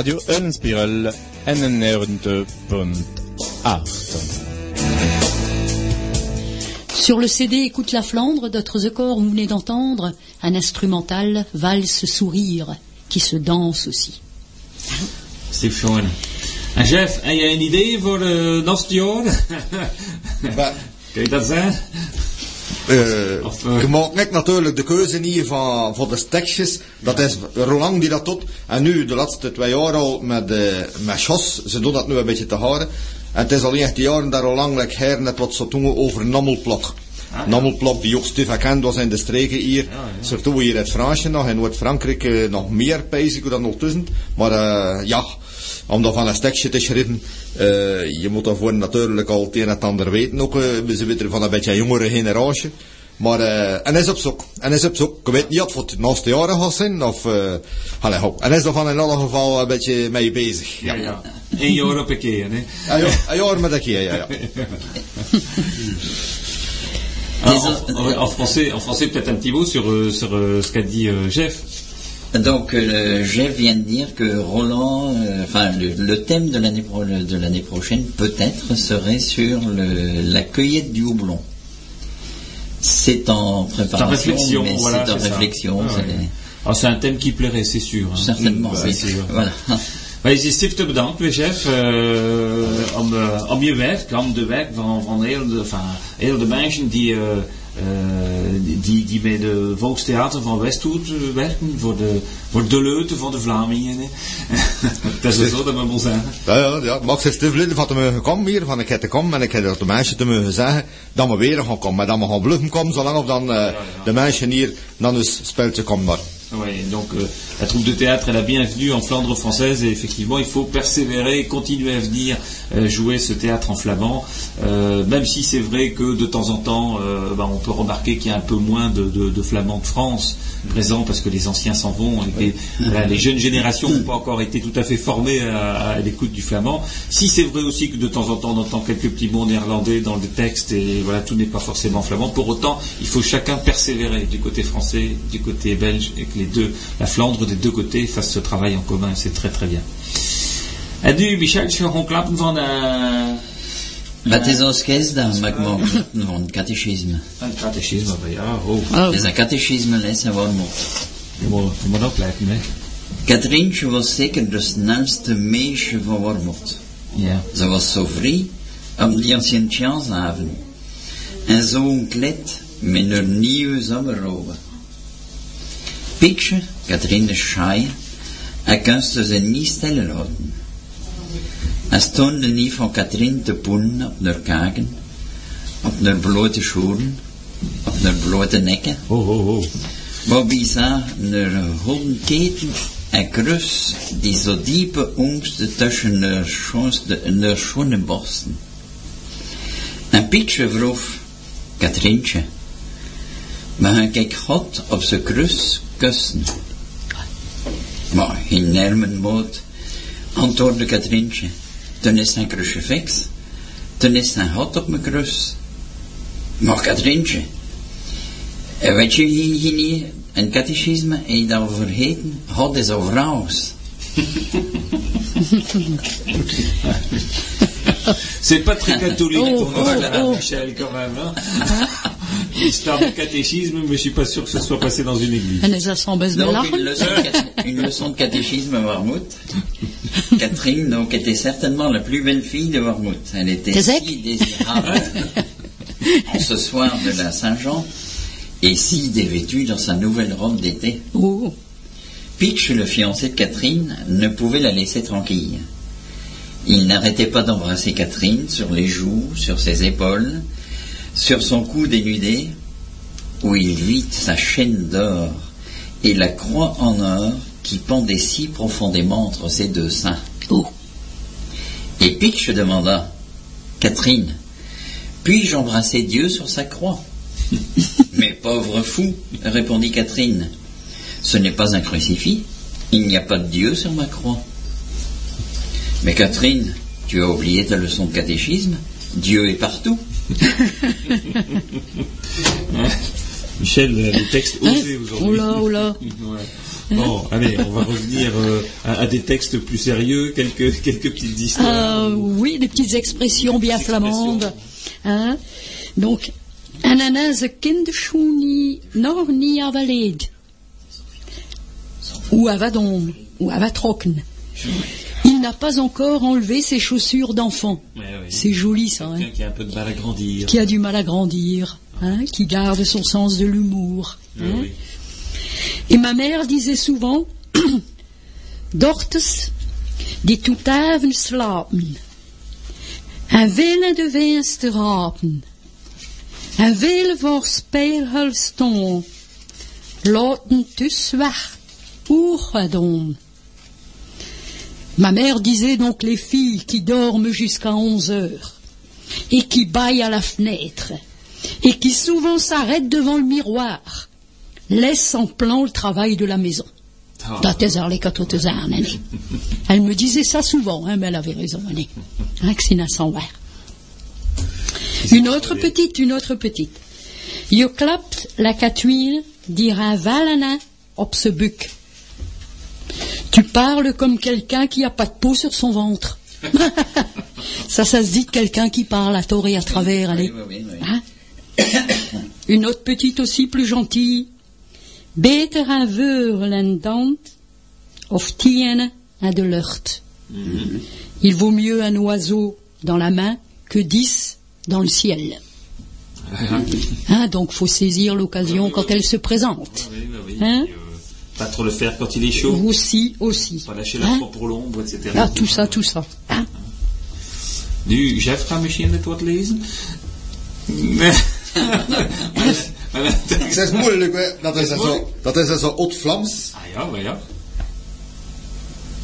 Radio Unspiral NNR2.8 Sur le CD Écoute la Flandre, d'autres accords, vous venez d'entendre un instrumental valse sourire qui se danse aussi. Steve Schoen. En Jeff, heb jij een idee voor de naast jaar? Bah, Kun je dat zeggen? Eh, je maakt net natuurlijk de keuze niet van, van de stekjes. Dat is Roland die dat doet. En nu, de laatste twee jaar al, met, eh met Jos, ze doen dat nu een beetje te houden. En het is al 19 jaar dat Roland like, her net wat ze doen over ja. Nammelplok, die ook gekend was in de streken hier. Ja, ja. Hier het Fransje nog, in Noord-Frankrijk eh, nog meer pijzig dan ondertussen. Maar eh, ja, om dat van een stekje te schrijven, eh, je moet daarvoor natuurlijk al het een en ander weten. Ook, uh, we zijn van een beetje een jongere generatie. Maar, uh, en is op zoek. En is op zoek. Ik weet niet of het naaste jaren gaat zijn, of, uh, allez, hop. En is er van in ieder geval een beetje mee bezig. Ja, ja. Een jaar op een keer, hè? Ja, een jaar met een keer, ja, ja. Ah, of passer peut-être un petit mot sur, euh, sur euh, ce qu'a dit euh, Jeff. Donc, euh, Jeff vient de dire que Roland, euh, enfin, le, le thème de l'année pro- de l'année prochaine, peut-être, serait sur le- la cueillette du houblon. C'est en C'est en préparation, réflexion, mais voilà. c'est réflexion. Ah, ouais. Ah, c'est un thème qui plairait, c'est sûr. hein. Certainement, Mm, oui. c'est sûr. Voilà. Wij zijn stift bedankt, we chef, om, je werk, om de werk van, van heel, de, van heel de mensen die, uh, die, die bij de Volkstheater van Westhoed uh, werken, voor de, voor de leuten van de Vlamingen. dat is zo dat we wel zeggen. Ja, ja, ja. Ik zit te van te mogen komen hier, van ik heb te komen en ik heb de mensen te mogen zeggen dat we weer gaan komen. Maar dat we gaan bluffen komen, zolang of dan uh, de mensen hier dan eens speltje komen. Maar. Oui, donc euh, la troupe de théâtre est la bienvenue en Flandre française et effectivement il faut persévérer, continuer à venir euh, jouer ce théâtre en flamand, euh, même si c'est vrai que de temps en temps euh, bah, on peut remarquer qu'il y a un peu moins de, flamands de France présents parce que les anciens s'en vont et les jeunes générations n'ont pas encore été tout à fait formées à, l'écoute du flamand. Si c'est vrai aussi que de temps en temps on entend quelques petits mots néerlandais dans le texte et voilà tout n'est pas forcément flamand, pour autant il faut chacun persévérer du côté français, du côté belge les deux, la Flandre des deux côtés fassent ce travail en commun, c'est très très bien. En nu, Michel, je gaan klappen van uh, Wat is ons kerstdag, maak maar van catechisme. een catechisme. maar Ja, oh, Oh, Het is een catechisme les en Wormond. je moet, je moet opletten, hè. Katrientje was zeker de snelste meisje van Wormond. Ja. Ze was zo vrij om die aan Sint-Janshaven. En zo'n kleed met een nieuwe zomerrobe. Pietje, Katrien de Schaai, hij kunste ze niet stellen laten. Hij stond niet van Katrien te poenen op haar kaken, op haar blote schoenen, op haar blote nekken. Oh, oh, oh. Bobby zag een houten keten en krus die zo diepe oengste tussen haar schoonste- haar schone borsten. En Pietje vroeg, Katrientje, God op zijn krus kussen? Maar in nermenmoot antwoordde Katrientje, toen is zijn crucifix, toen is zijn God op mijn krus. Maar Katrientje, en weet je hier, niet, een catechisme, en je dat vergeten, God is over. C'est pas très catholique Oh, ton oh, oh. Michel, quand même. Hein Histoire de catéchisme, mais je suis pas sûr que ce soit passé dans une église. Donc, une leçon, de une leçon de catéchisme à Warmouth. Catherine, donc, était certainement la plus belle fille de Warmouth. Elle était si désirable en ce soir de la Saint-Jean et si dévêtue dans sa nouvelle robe d'été. Oh, Pitch, le fiancé de Catherine, ne pouvait la laisser tranquille. Il n'arrêtait pas d'embrasser Catherine sur les joues, sur ses épaules, sur son cou dénudé, où il vit sa chaîne d'or et la croix en or qui pendait si profondément entre ses deux seins. oh. Et Pitch demanda Catherine, puis-je embrasser Dieu sur sa croix? Mais pauvre fou, répondit Catherine, ce n'est pas un crucifix, il n'y a pas de Dieu sur ma croix. Mais Catherine, tu as oublié ta leçon de catéchisme Dieu est partout. Michel, les textes Hein osés aujourd'hui. Oh là, oh là. Ouais. Bon, allez, on va revenir euh, à, à des textes plus sérieux, quelques, quelques petites histoires. Euh, oui, des petites expressions bien flamandes. Hein? Donc, ananas kinderschoeni nog niet avaled. Ou avadom, ou avatrocken. Il n'a pas encore enlevé ses chaussures d'enfant. Ouais, ouais. C'est joli ça, hein? Qui a un peu de mal à grandir. Qui a du mal à grandir, hein? Qui garde son sens de l'humour. Ouais, hein. oui. Et ma mère disait souvent, Dortes, die toetaven slapen. En willen de winst rapen. En willen voor speelhul staan. Laten dus weg, oergadon. Ma mère disait donc les filles qui dorment jusqu'à 11 heures et qui baillent à la fenêtre et qui souvent s'arrêtent devant le miroir laisse en plan le travail de la maison. Ah. Nee. Elle me disait ça souvent, hein, mais elle avait raison. Hein. Une autre petite, une autre petite. Je klapt la catuile dira valana op se buc. Tu parles comme quelqu'un qui a pas de peau sur son ventre. ça, ça se dit de quelqu'un qui parle à tort et à travers, allez. Oui, oui, oui, oui. Hein Une autre petite aussi plus gentille. Beter een veurel en dand of tienne un de l'heurt. Il vaut mieux un oiseau dans la main que dix dans le ciel. Hein, donc faut saisir l'occasion quand elle se présente. Hein pas trop le faire quand il est chaud. Aussi, aussi. Pas lâcher la Hein pour l'ombre, etc. Ah, tout ça, tout ça. Hein Nu, Jeff gaat misschien het wat lezen. Nee. Maar dat- Het is moeilijk, hè. Dat is dan zo, dat is dan zo oud-Vlaams. Ah ja, maar ja.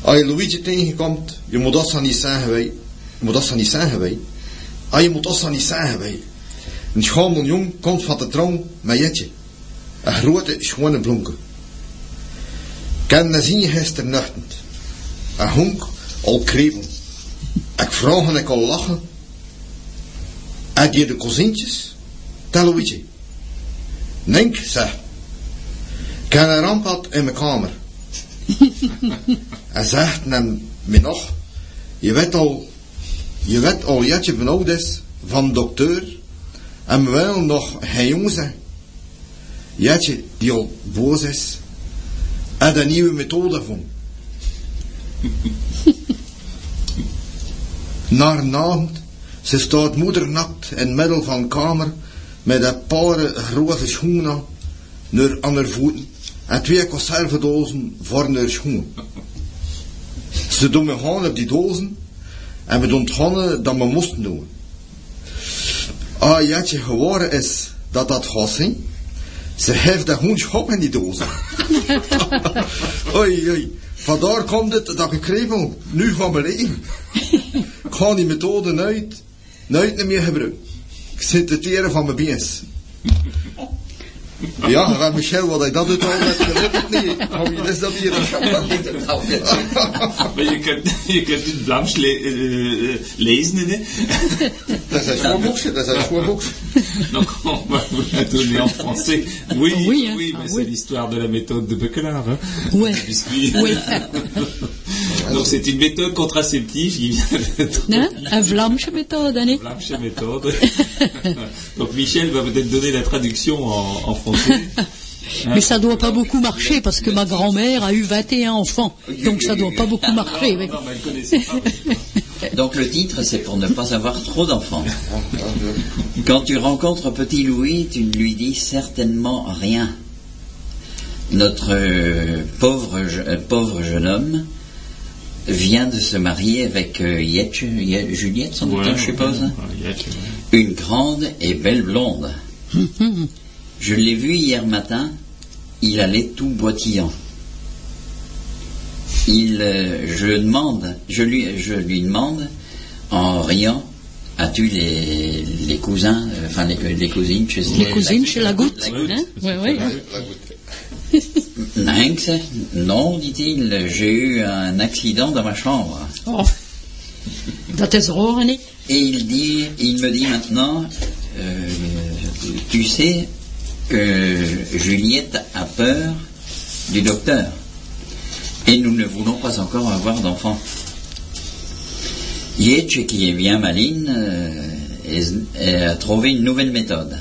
Als je Luigi tegenkomt, je moet dat niet zeggen, wij. Je moet dat niet zeggen, wij. Ah, je moet dat niet zeggen, wij. Een schone jong komt van de trouw met Jetje. Een grote, schone blonke. Kan zien gisternachtend. Een honk al krepen. Ik vraag en ik al lachen. Heb je de kozintjes? Tel Luigi. Denk, zeg. Heb een rampad in mijn kamer. Hij zegt hem me nog, je weet al, je weet al jetje benauwd is van dokter en wel nog geen jong zijn. Jetje die al boos is en een nieuwe methode vond. Naar avond, ze staat moedernakt in het middel van de kamer met een paar grote schoenen naar aan haar voeten en twee conservedozen voor haar schoenen. Ze doen me gewoon op die dozen en we doen het gewoon dat we moesten doen. Ah, jetje geworden is dat dat gaat zijn. Ze heeft gewoon schop in die dozen. oei, oei. Vandaar komt het dat ik kriebel nu van mijn leven. Ik ga die methode nooit, nooit meer gebruiken. Ik zit te teren van mijn beens. Ja, maar Michel, wat hij dat doet al net gelukkig niet. Hou je dus dat hier een champagne Maar je kunt, je kunt het Vlaams le lezen, hè? Dat is een schoon boekje, dat is een schoon boekje. Donc on va vous la donner en français. Oui, Oui, oui, hein. mais Ah, c'est l'histoire de la méthode de Bachelard. Hein? Ouais. Oui. Donc c'est une méthode contraceptive qui vient Hein? Een Vlaamse methode, hè? Vlaamse méthode. Donc Michel va peut-être donner la traduction en, en français. Mais ça doit pas beaucoup marcher parce que ma grand-mère a eu 21 enfants. Donc ça doit pas beaucoup marcher. Non, non, mais elle connaissait pas. Donc le titre, c'est pour ne pas avoir trop d'enfants. Quand tu rencontres petit Louis, tu ne lui dis certainement rien. Notre euh, pauvre, euh, pauvre jeune homme vient de se marier avec euh, Juliette, sans doute, Ouais, je suppose. ouais, ouais. Une grande et belle blonde. Je l'ai vu hier matin, il allait tout boitillant. Il, euh, je demande, je lui, je lui demande, en riant, as-tu les, les cousins, euh, enfin les, les cousines chez Les cousines chez la goutte. La goutte. Hein? Oui, oui. Non, dit-il, j'ai eu un accident dans ma chambre. Oh. Dat is? Et il dit, il me dit maintenant, euh, tu sais que Juliette a peur du docteur. Et nous ne voulons pas encore avoir d'enfant. Yetch, qui est bien maline, euh, a trouvé une nouvelle méthode.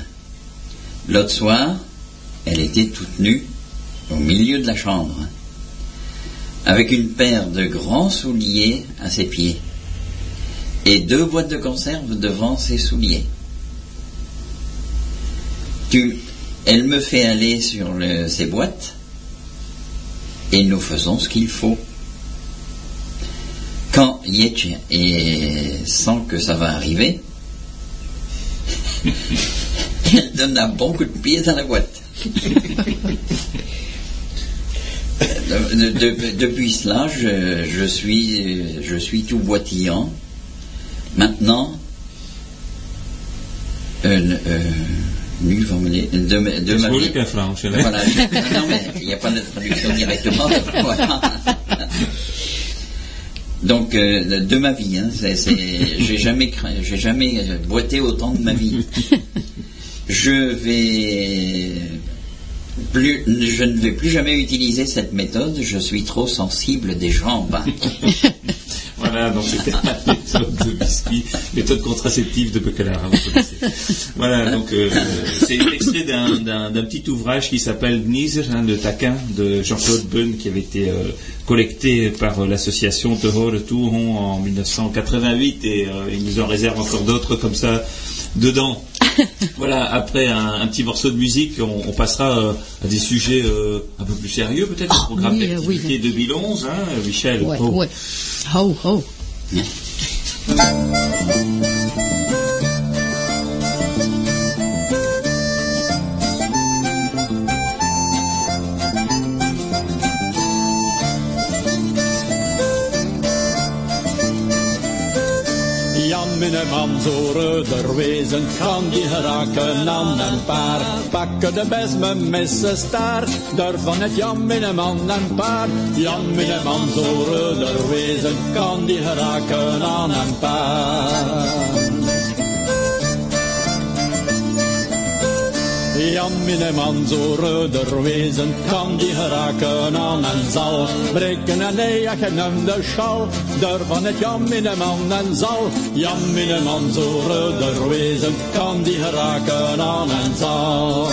L'autre soir, elle était toute nue au milieu de la chambre, avec une paire de grands souliers à ses pieds et deux boîtes de conserve devant ses souliers. Tu, elle me fait aller sur le- ces boîtes et nous faisons ce qu'il faut. Quand Yetch et sent que ça va arriver, elle donne un bon coup de pied dans la boîte. De- de- de- depuis cela, je, je suis, je suis tout boitillant. Maintenant, euh, euh, nu van meneer- de, de Dat is ma moeilijk vie. in Frans, hè? Voilà. Non, mais il n'y a pas de traduction directement. Voilà. Donc, euh, de, ma vie, hein, j'ai jamais, j'ai jamais euh, boité autant de ma vie. Je vais plus, je ne vais plus jamais utiliser cette méthode. Je suis trop sensible des jambes. Voilà, donc c'était la méthode de biscuit, méthode contraceptive de Bachelard. hein. Voilà, donc euh, c'est extrait d'un, petit ouvrage qui s'appelle Gnizer, hein, de taquin, de Jean-Claude Bunn, qui avait été euh, collecté par euh, l'association Terror de Touron en 1988, et euh, il nous en réserve encore d'autres comme ça dedans. Voilà, après un, un petit morceau de musique, on, on passera euh, à des sujets euh, un peu plus sérieux, peut-être, le Ah, programme oui, euh, oui. d'activité 2011, hein, Michel. Ouais, Oh. ouais. Ho, ho. Jan Minneman, zo reuder wezen kan die geraken aan een paar. Pakken de besme missen staart, daarvan het Jan Minneman en paar. Jan zo reuder wezen kan die geraken aan een paar. Jan Minneman, zo reuder wezen, kan die geraken aan en zal. Breken en eigen hem de schal, daarvan het Jan Minneman en zal. Jan Minneman, zo reuder wezen, kan die geraken aan en zal.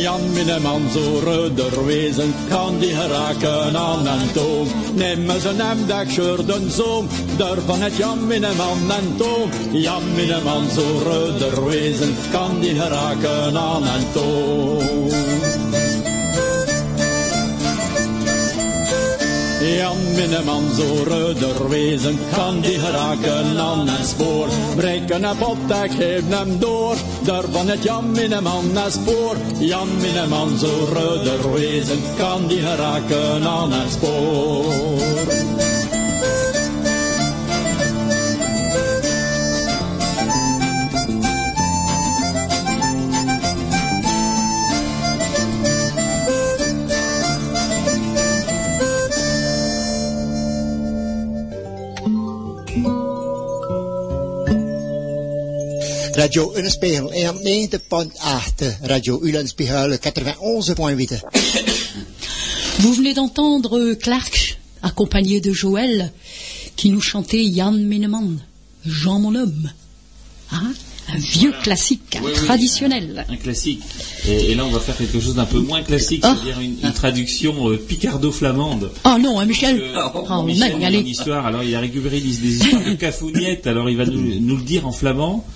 Jan Minneman zo rudder wezen, kan die geraken aan een toom. Neem ze hem dat den zoom, van het Jan Minneman en toom. Jan Minneman zo rudder wezen, kan die geraken aan een toom. Jan Minneman zo rudder wezen, kan die geraken aan een spoor. Breken een pot, ik geef hem door, van het Jan Minneman een spoor. Jan Minneman zo rudder wezen, kan die geraken aan een spoor. Radio Unspiegel 90.8, Radio Ulenspiegel 91.8. Vous venez d'entendre Clark, accompagné de Joël, qui nous chantait Jan Minnemann, Jean mon homme. Hein un vieux classique, un traditionnel. Un, classique. Et, là, on va faire quelque chose d'un peu moins classique, ah. c'est-à-dire une, traduction euh, picardo-flamande. Oh non, hein, Michel. oh, Michel, une histoire. Alors, il a récupéré des, histoires de cafouniette. Alors, il va nous le dire en flamand.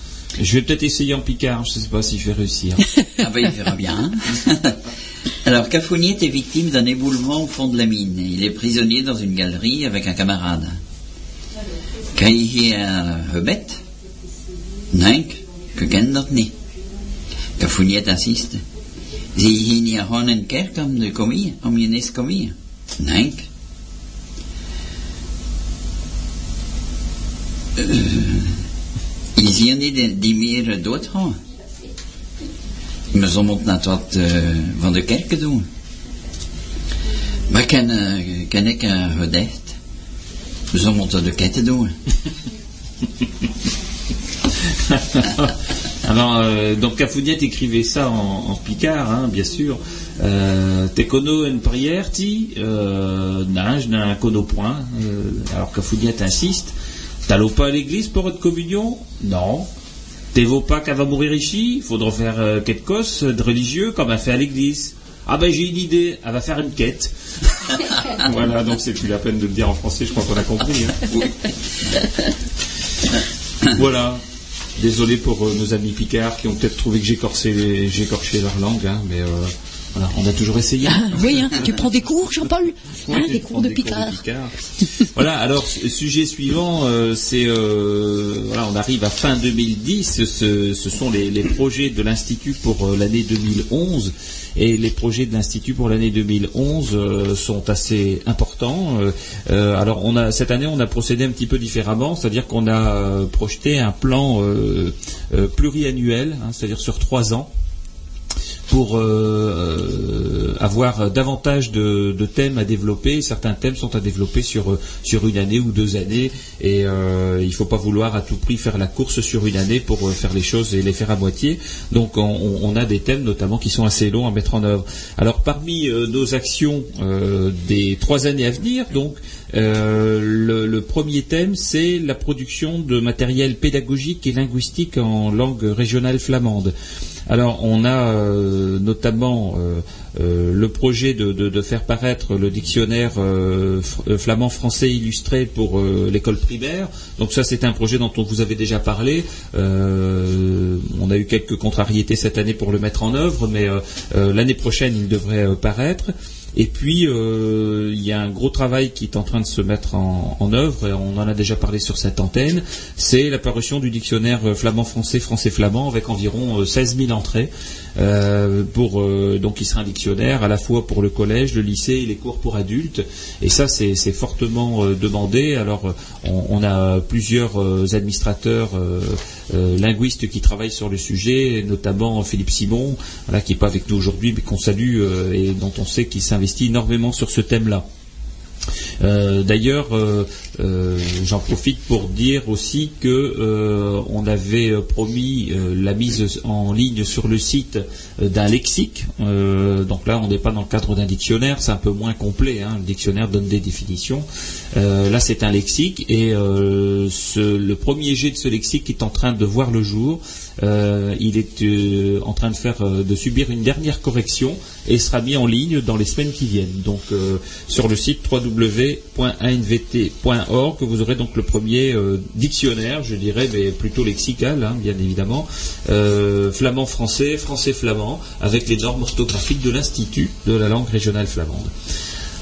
Je vais peut-être essayer en picard, je ne sais pas si je vais réussir. ah ben il verra bien. Alors Cafouniet est victime d'un éboulement au fond de la mine. Il est prisonnier dans une galerie avec un camarade. Kent dat niet. Cafouniet insiste. Om, de komie, om je nest komie? Is hier niet die meer doodgaan. Maar ze wat de kerken uh, uh, ketten doen. Alors, euh, donc Cafouniette écrivait ça en, picard, hein, bien sûr. Euh, Tekono en prière, ti, euh, nage d'un point? Euh, alors Cafouniette insiste. T'allons pas à l'église pour votre communion? Non. T'es pas qu'elle va mourir ici? Il faudra faire euh, quelque chose de religieux comme elle fait à l'église. Ah ben j'ai une idée, elle va faire une quête. voilà, donc c'est plus la peine de le dire en français, je crois qu'on a compris. Hein. voilà. Désolé pour euh, nos amis Picard qui ont peut-être trouvé que j'écorchais leur langue, hein, mais euh, voilà, on a toujours essayé. Ah, oui, hein, tu prends des cours, Jean-Paul hein, Des cours de Picard. voilà, alors, sujet suivant, euh, c'est, euh, voilà, on arrive à fin 2010, ce, sont les, projets de l'Institut pour euh, l'année 2011. Et les projets de l'Institut pour l'année 2011 sont assez importants. alors, on a, cette année, on a procédé un petit peu différemment, c'est-à-dire qu'on a projeté un plan pluriannuel, hein, c'est-à-dire sur trois ans pour euh, euh, avoir davantage de, thèmes à développer. Certains thèmes sont à développer sur, sur une année ou deux années et euh, il ne faut pas vouloir à tout prix faire la course sur une année pour faire les choses et les faire à moitié. Donc on, a des thèmes notamment qui sont assez longs à mettre en œuvre. Alors parmi nos actions des trois années à venir, donc le, premier thème, c'est la production de matériel pédagogique et linguistique en langue régionale flamande. Alors, on a euh, notamment euh, euh, le projet de, faire paraître le dictionnaire flamand-français illustré pour l'école primaire. Donc ça, c'est un projet dont on vous avait déjà parlé. on a eu quelques contrariétés cette année pour le mettre en œuvre, mais l'année prochaine, il devrait paraître. Et puis, euh, il y a un gros travail qui est en train de se mettre en, œuvre, et on en a déjà parlé sur cette antenne, c'est l'apparition du dictionnaire flamand-français, français-flamand, avec environ 16 euh, 000 entrées. Euh, pour, donc, il sera un dictionnaire à la fois pour le collège, le lycée et les cours pour adultes. Et ça, c'est fortement demandé. Alors, on, a plusieurs administrateurs linguistes qui travaillent sur le sujet, notamment Philippe Simon, qui n'est pas avec nous aujourd'hui, mais qu'on salue et dont on sait qu'il s'investit investi énormément sur ce thème-là. Euh, d'ailleurs, euh, euh, j'en profite pour dire aussi que on avait promis la mise en ligne sur le site d'un lexique. donc là, on n'est pas dans le cadre d'un dictionnaire, c'est un peu moins complet. Hein. le dictionnaire donne des définitions. là, c'est un lexique et le premier jet de ce lexique est en train de voir le jour. Il est en train de faire, de subir une dernière correction et sera mis en ligne dans les semaines qui viennent. Donc sur le site www.anvt.org, vous aurez donc le premier euh, dictionnaire, je dirais, mais plutôt lexical, hein, bien évidemment, euh, flamand-français, français-flamand, avec les normes orthographiques de l'Institut de la langue régionale flamande.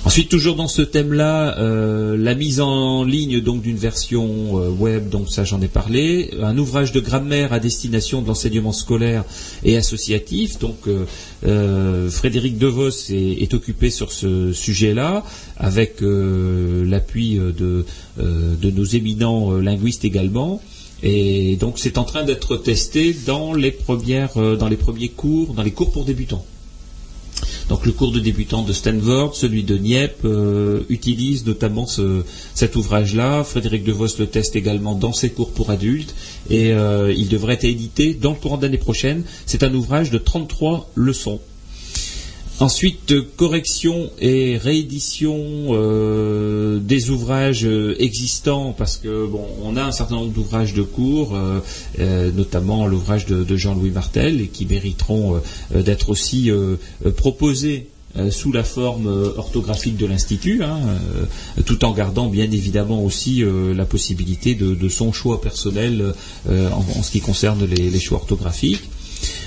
Ensuite, toujours dans ce thème-là, euh, la mise en ligne donc d'une version euh, web, donc ça j'en ai parlé, un ouvrage de grammaire à destination de l'enseignement scolaire et associatif. Donc euh, euh, Frédéric Devos est, est occupé sur ce sujet-là, avec l'appui de, de nos éminents linguistes également. Et donc c'est en train d'être testé dans les premières, dans les premiers cours, dans les cours pour débutants. Donc le cours de débutant de Stanford, celui de Nieppe, euh, utilise notamment ce- cet ouvrage-là. Frédéric DeVos le teste également dans ses cours pour adultes et euh, il devrait être édité dans le courant de l'année prochaine. C'est un ouvrage de 33 leçons. Ensuite, euh, correction et réédition euh, des ouvrages euh, existants, parce que bon, on a un certain nombre d'ouvrages de cours, notamment l'ouvrage de, Jean-Louis Martel, et qui mériteront d'être aussi proposés sous la forme orthographique de l'Institut, hein, tout en gardant bien évidemment aussi la possibilité de, son choix personnel en, ce qui concerne les choix orthographiques.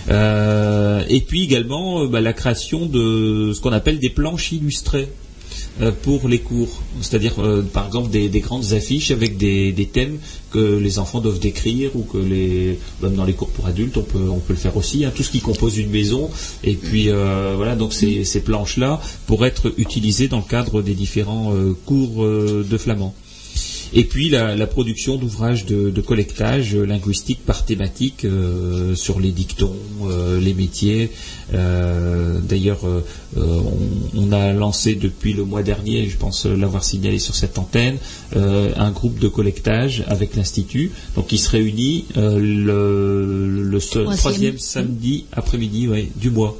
Euh, et puis également euh, bah, la création de ce qu'on appelle des planches illustrées euh, pour les cours, c'est-à-dire par exemple des, des grandes affiches avec des, thèmes que les enfants doivent décrire ou que les même dans les cours pour adultes on peut le faire aussi, hein, tout ce qui compose une maison. Et puis voilà donc ces, planches là pour être utilisées dans le cadre des différents cours de flamand. Et puis la, la production d'ouvrages de, de collectage euh, linguistique par thématique euh, sur les dictons, euh, les métiers. Euh, D'ailleurs, euh, euh, on, on a lancé depuis le mois dernier, je pense l'avoir signalé sur cette antenne, euh, un groupe de collectage avec l'Institut, donc qui se réunit euh, le, le seul- Troisième. troisième samedi après-midi ouais, du mois.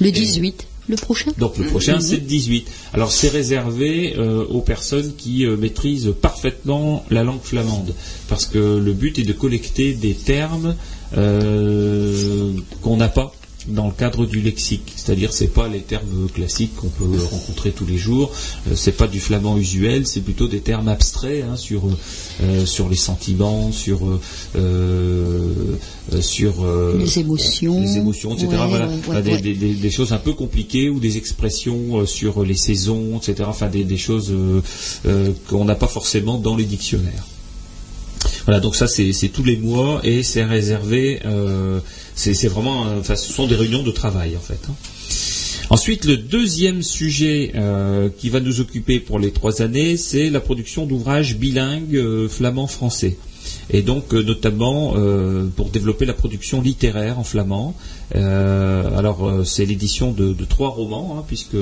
Le 18, le prochain Donc le prochain, c'est le 18. Alors c'est réservé euh, aux personnes qui euh, maîtrisent parfaitement la langue flamande, parce que le but est de collecter des termes euh, qu'on n'a pas dans le cadre du lexique, c'est-à-dire c'est pas les termes classiques qu'on peut rencontrer tous les jours, euh, c'est pas du flamand usuel, c'est plutôt des termes abstraits hein, sur euh, sur les sentiments, sur euh, euh, sur Les émotions. les émotions, etc. Ouais, voilà, ouais, Enfin, ouais, des, choses un peu compliquées ou des expressions sur les saisons, etc. Enfin, des, des choses qu'on n'a pas forcément dans les dictionnaires. Voilà, donc ça c'est tous les mois et c'est réservé. c'est vraiment, enfin, ce sont des réunions de travail en fait. hein. Ensuite, le deuxième sujet euh, qui va nous occuper pour les trois années, c'est la production d'ouvrages bilingues euh, flamand-français. Et donc, euh, notamment euh, pour développer la production littéraire en flamand. Alors, c'est l'édition de, trois romans, hein, puisque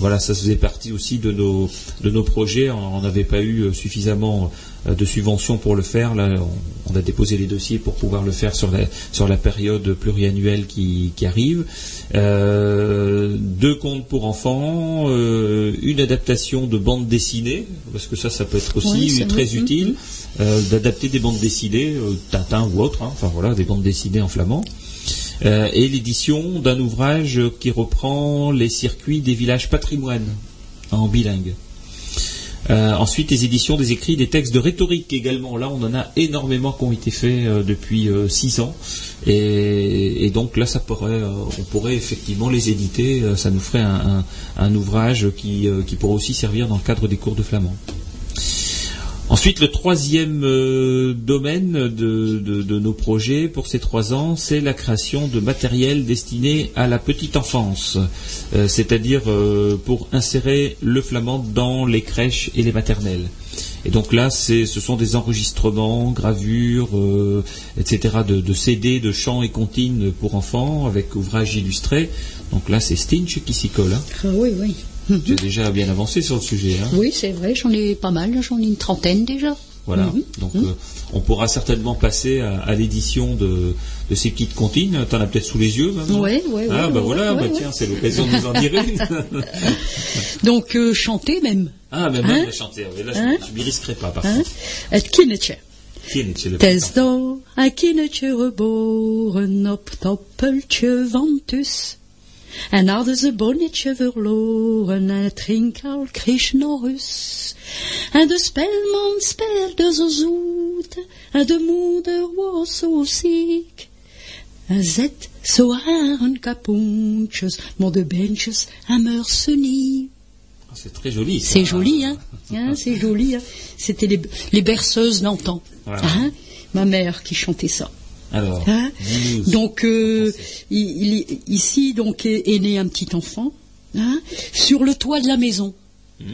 voilà, ça faisait partie aussi de nos de nos projets. On n'avait pas eu suffisamment de subventions pour le faire. Là, on, on a déposé les dossiers pour pouvoir le faire sur la sur la période pluriannuelle qui, qui arrive. Euh, deux contes pour enfants, euh, une adaptation de bande dessinée, parce que ça, ça peut être aussi très utile, euh, d'adapter des bandes dessinées, euh, Tintin ou autre, hein, enfin voilà, des bandes dessinées en flamand. Euh, et l'édition d'un ouvrage qui reprend les circuits des villages patrimoine en bilingue. Euh, ensuite, les éditions des écrits des textes de rhétorique également. Là, on en a énormément qui ont été faits euh, depuis euh, six ans. Et, donc là, ça pourrait, on pourrait effectivement les éditer. ça nous ferait un, ouvrage qui, qui pourrait aussi servir dans le cadre des cours de flamand. Ensuite, le troisième euh, domaine de, nos projets pour ces trois ans, c'est la création de matériel destiné à la petite enfance, Euh, c'est-à-dire euh, pour insérer le flamand dans les crèches et les maternelles. Et donc là, ce sont des enregistrements, gravures, etc., de, de CD, de chants et comptines pour enfants avec ouvrages illustrés. Donc là, c'est Stinch qui s'y colle. hein. Ah oui, oui. Tu as déjà bien avancé sur le sujet. Hein. Oui, c'est vrai, j'en ai pas mal, j'en ai une trentaine déjà. Voilà. Mhm. Donc, euh, on pourra certainement passer à, à l'édition de, de ces petites comptines. T'en as peut-être sous les yeux, maintenant Ouais, ouais, ouais. Ah, bah voilà, ouais, bah ouais. tiens, c'est l'occasion de nous en dire une. Donc, euh, chanter même. ah, mais Hein même la chanter. Mais là, Hein je m'y risquerai pas, par Hein contre. Is daar een kindetje geboren op het appeltje van Tus. En hadden ze bonnetje verloren en het ging al kreeg nog eens. En de spelman speelde zo zoet en de moeder was zo ziek. En zet zo haren kapoentjes, maar de beentjes aimèrent ze niet. Ah, C'est très joli. C'est joli, hein, Hein, C'est joli, hein C'était les, les berceuses d'antan. Voilà. Hein Ma mère qui chantait ça. Alors, Hein donc euh, il- il- ici donc est, est né un petit enfant hein, sur le toit de la maison. Hmm.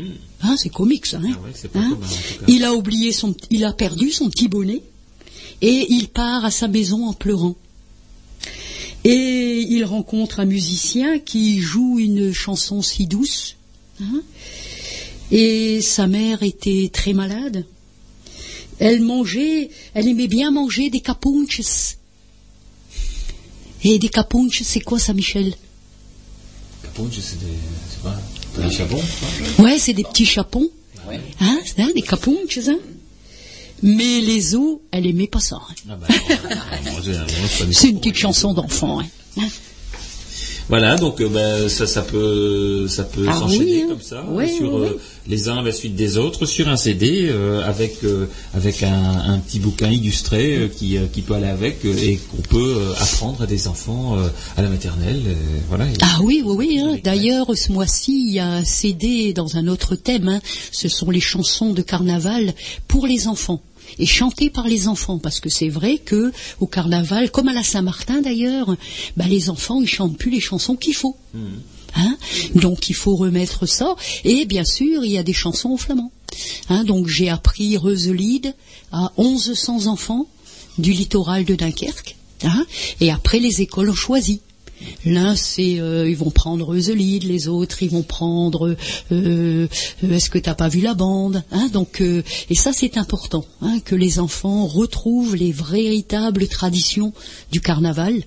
Hein, c'est comique ça. Hein Ah ouais, c'est pas Hein commun, il a oublié son, il a perdu son petit bonnet et il part à sa maison en pleurant. Et il rencontre un musicien qui joue une chanson si douce. hein. et sa mère était très malade. Elle mangeait, elle aimait bien manger des capunches. Et des capunches, c'est quoi ça, Michel? Capunche, c'est des, quoi Des chapons. Ouais, c'est des petits chapons. Ouais. Hein, c'est, hein, des capunches, hein? Mais les os, elle aimait pas ça. hein. Ah bah, C'est pas une petite chanson d'enfant. Hein. Voilà, donc euh, ben, ça, ça peut, ça peut Ah s'enchaîner oui, comme ça, sur euh, les uns à la suite des autres, sur un CD euh, avec euh, avec un, un petit bouquin illustré euh, qui, euh, qui peut aller avec euh, et qu'on peut euh, apprendre à des enfants euh, à la maternelle, euh, voilà. Ah oui, oui, oui. hein. D'ailleurs, ce mois-ci, il y a un CD dans un autre thème. hein. Ce sont les chansons de carnaval pour les enfants et chantées par les enfants, parce que c'est vrai que au carnaval, comme à la Saint-Martin d'ailleurs, bah, les enfants ils chantent plus les chansons qu'il faut. Hein? Donc il faut remettre ça. Et bien sûr, il y a des chansons en flamand. Hein, donc j'ai appris Reuselide à 1100 enfants du littoral de Dunkerque. Hein, et après, les écoles ont choisi. L'un, c'est euh, ils vont prendre Reuselide, les autres, ils vont prendre euh, euh, Est-ce que t'as pas vu la bande hein, Donc, euh, et ça, c'est important hein, que les enfants retrouvent les véritables traditions du carnaval,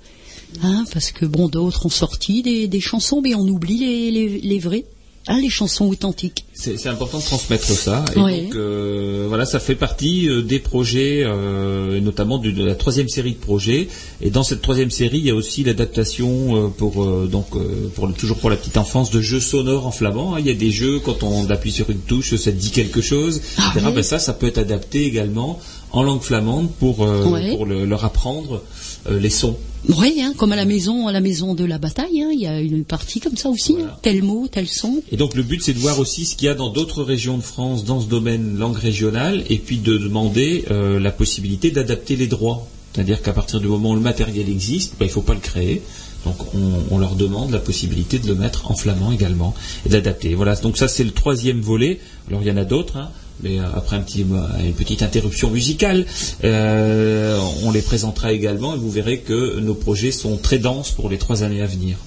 hein, parce que bon, d'autres ont sorti des, des chansons, mais on oublie les, les, les vraies, hein, les chansons authentiques. C'est important de transmettre ça. Et Ouais. donc, euh, voilà, ça fait partie euh, des projets, euh, notamment de, de la troisième série de projets. Et dans cette troisième série, il y a aussi l'adaptation euh, pour euh, donc euh, pour le- toujours pour la petite enfance de jeux sonores en flamand. hein. Il y a des jeux quand on appuie sur une touche, ça dit quelque chose, Ah etc. Ben ça, ça peut être adapté également en langue flamande pour euh, Ouais. pour le- leur apprendre les sons. Oui, hein, comme à la maison, à la maison de la bataille, hein, il y a une partie comme ça aussi, Voilà. hein, tel mot, tel son. Et donc le but c'est de voir aussi ce qu'il y a dans d'autres régions de France dans ce domaine langue régionale et puis de demander euh, la possibilité d'adapter les droits. C'est-à-dire qu'à partir du moment où le matériel existe, ben, il ne faut pas le créer. Donc on, on leur demande la possibilité de le mettre en flamand également et d'adapter. Voilà, donc ça c'est le troisième volet. Alors il y en a d'autres, hein, mais euh, après euh, une petite interruption musicale, euh, on les présentera également et vous verrez que nos projets sont très denses pour les trois années à venir.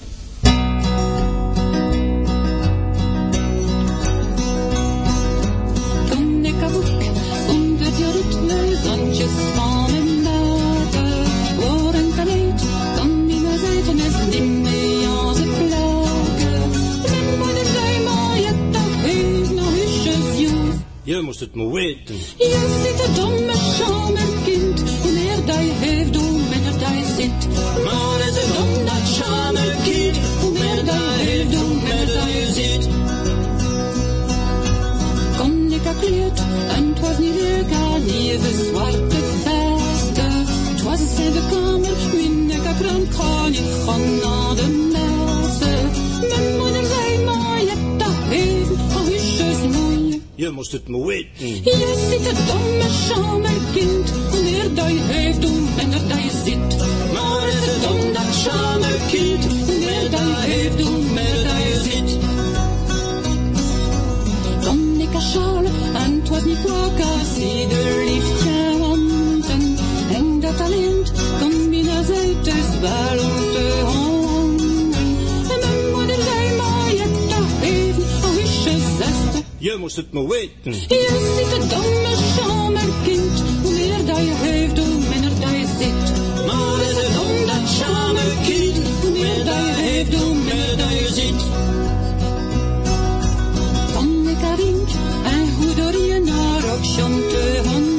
Kan ik gaan naar de messen. Mijn moeder zei maar, je hebt dat even, al husjes moeie. Je moest het maar weten. Je ziet het domme schamerkind, hoe meer dat je heeft, hoe minder dat je zit. Maar is het dom dat schamerkind, hoe meer dat je heeft, hoe meer dat je zit. Kon ik haar sjaal, en het was niet kwak als ieder liefje wanten. En dat talent kon binnen zij dus wel om te hangen. En mijn moeder zei maar, je hebt dat even, al is je zesde. Je moest het maar weten. Je ziet het domme schamerkind, hoe meer dat je heeft, hoe minder dat je zit. Maar is het dom dat schamerkind, hoe meer dat je heeft, hoe minder dat je zit. Kon ik haar rink en hoe door je naar ook te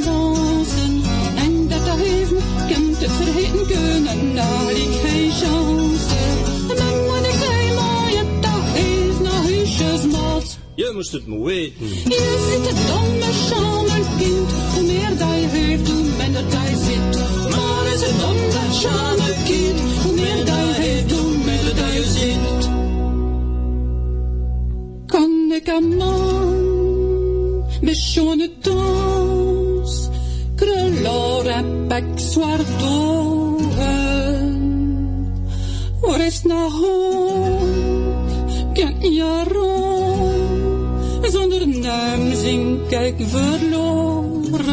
daar ik geen chance. En dan moet ik helemaal je dag eens naar huisjesmaat. Je moest het maar weten. Je zit het domme kind. Hoe meer hij heeft, hoe minder hij zit. Maar is het domme kind. Hoe meer hij heeft, hoe minder hij zit. Kan ik een man met schone dans, krullar en bek zwart ogen. Waar is naar hond, kan je rond, zonder naam zink ik verloren.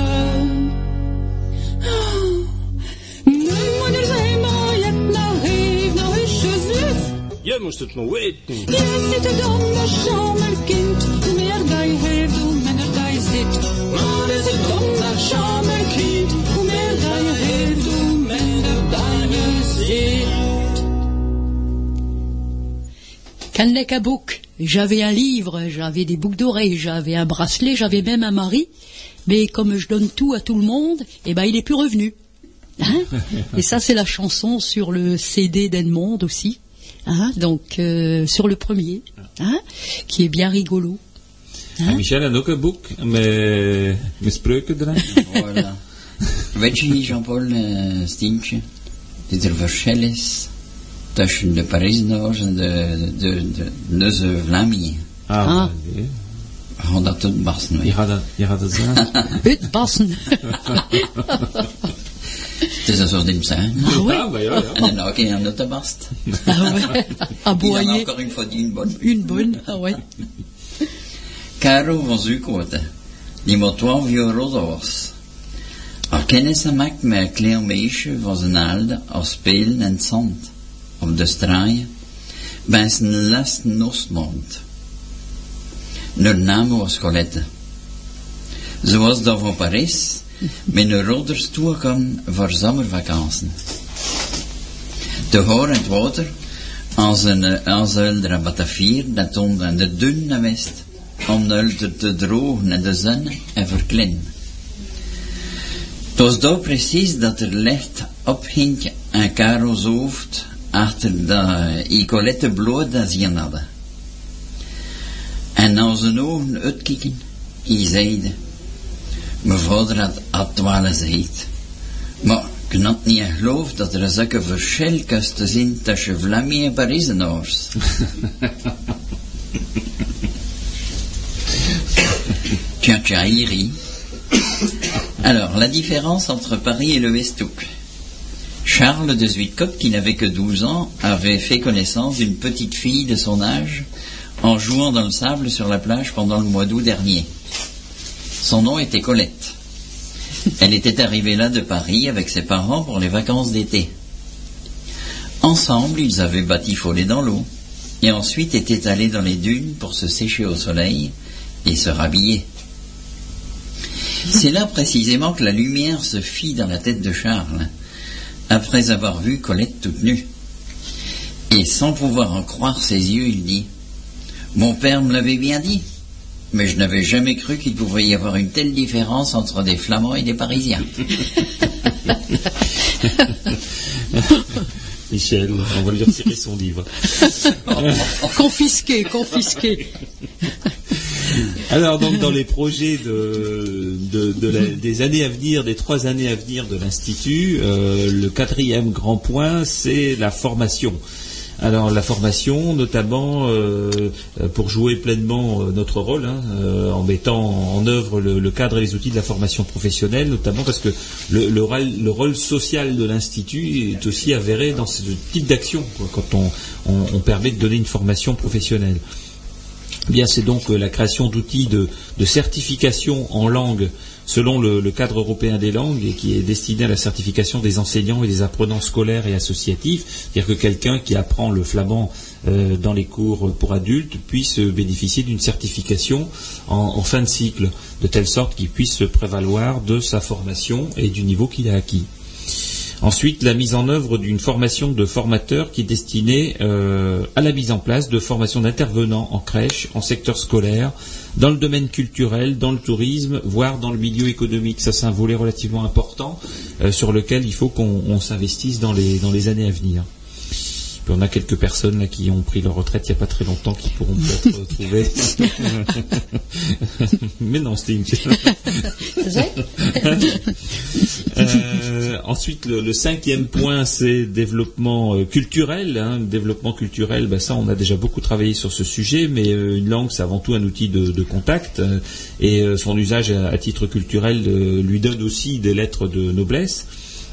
Mijn moeder zei maar, je nou heeft nou lief. Je moest het maar weten. Je zit er dan de kind. Hoe meer hij heeft, hoe minder hij zit. Maar is het dan de kind. Hoe meer hij heeft, hoe minder hij zit. Kanleka Book. J'avais un livre, j'avais des boucles d'oreilles, j'avais un bracelet, j'avais même un mari. Mais comme je donne tout à tout le monde, eh ben il est plus revenu. Hein Et ça c'est la chanson sur le CD d'Edmond aussi. Hein donc euh, sur le premier, hein qui est bien rigolo. En Michel had ook een boek met, met spreuken erin. Voilà. Weet je niet, Jean-Paul, eh, Stientje, dat er verschil is tussen de Parijzenaars en de, de, de, de Vlamingen. Ah, Ah. nee. We gaan dat tot barsten, Je gaat het, je gaat het zeggen. Uitpassen. Het is een soort ding zijn. Ah ouais. Ja, maar ja, ja. En dan ook een aan de barst. Ah ouais. À Die dan boyer. encore une fois die een bonne. Une bonne. Ah ouais. Caro van Zuikoten, die maar 12 jaar ouder was. Haar kennis gemaakt met een klein meisje van zijn oude als spelen het zand, op de straaien, bij zijn laatste Oostmond. Haar naam was Colette. Ze was daar van Parijs, met haar ouders toegekomen voor zomervakantie. De hoor en het water, als een aanzuilder en batavier, dat onder de dunne west, om de te drogen in de zon en verkleinen. Het was daar precies dat er licht ophing aan Caro's hoofd, achter de Icolette bloed dat ze hadden. En als zijn ogen uitkijken, hij zeide, mijn vader had, eens heet. Maar ik had niet geloofd dat er zulke verschil kusten zijn tussen Vlamingen en. Tja, tja, Iri. Alors, la différence entre Paris et le Westhoek. Charles de Zuidkop, qui n'avait que 12 ans, avait fait connaissance d'une petite fille de son âge en jouant dans le sable sur la plage pendant le mois d'août dernier. Son nom était Colette. Elle était arrivée là de Paris avec ses parents pour les vacances d'été. Ensemble, ils avaient batifolé dans l'eau et ensuite étaient allés dans les dunes pour se sécher au soleil et se rhabiller. C'est là précisément que la lumière se fit dans la tête de Charles, après avoir vu Colette toute nue. Et sans pouvoir en croire ses yeux, il dit Mon père me l'avait bien dit, mais je n'avais jamais cru qu'il pouvait y avoir une telle différence entre des Flamands et des Parisiens. Michel, on va lui retirer son livre. confisqué, confisqué. Alors donc dans les projets des années à venir, des trois années à venir de l'Institut, euh, le quatrième grand point, c'est la formation. Alors la formation, notamment euh, pour jouer pleinement euh, notre rôle, hein, en mettant en œuvre le, cadre et les outils de la formation professionnelle, notamment parce que le, le rôle, le rôle social de l'institut est aussi avéré dans ce type d'action, quand on permet de donner une formation professionnelle. Eh c'est donc euh, la création d'outils de, certification en langue selon le, cadre européen des langues et qui est destiné à la certification des enseignants et des apprenants scolaires et associatifs. C'est-à-dire que quelqu'un qui apprend le flamand euh, dans les cours pour adultes puisse bénéficier d'une certification en fin de cycle, de telle sorte qu'il puisse se prévaloir de sa formation et du niveau qu'il a acquis. Ensuite, la mise en œuvre d'une formation de formateurs qui est destinée euh, à la mise en place de formations d'intervenants en crèche, en secteur scolaire, dans le domaine culturel, dans le tourisme, voire dans le milieu économique. Ça, c'est un volet relativement important euh, sur lequel il faut qu'on on s'investisse dans les années à venir. On a quelques personnes là, qui ont pris leur retraite il n'y a pas très longtemps qui pourront peut-être retrouver. Mais non, c'était une Euh, ensuite, le, le cinquième point, c'est développement euh, culturel. hein. Développement culturel, ben ça, on a déjà beaucoup travaillé sur ce sujet, mais euh, une langue, c'est avant tout un outil de, de contact, euh, et son usage à, à titre culturel lui donne aussi des lettres de noblesse.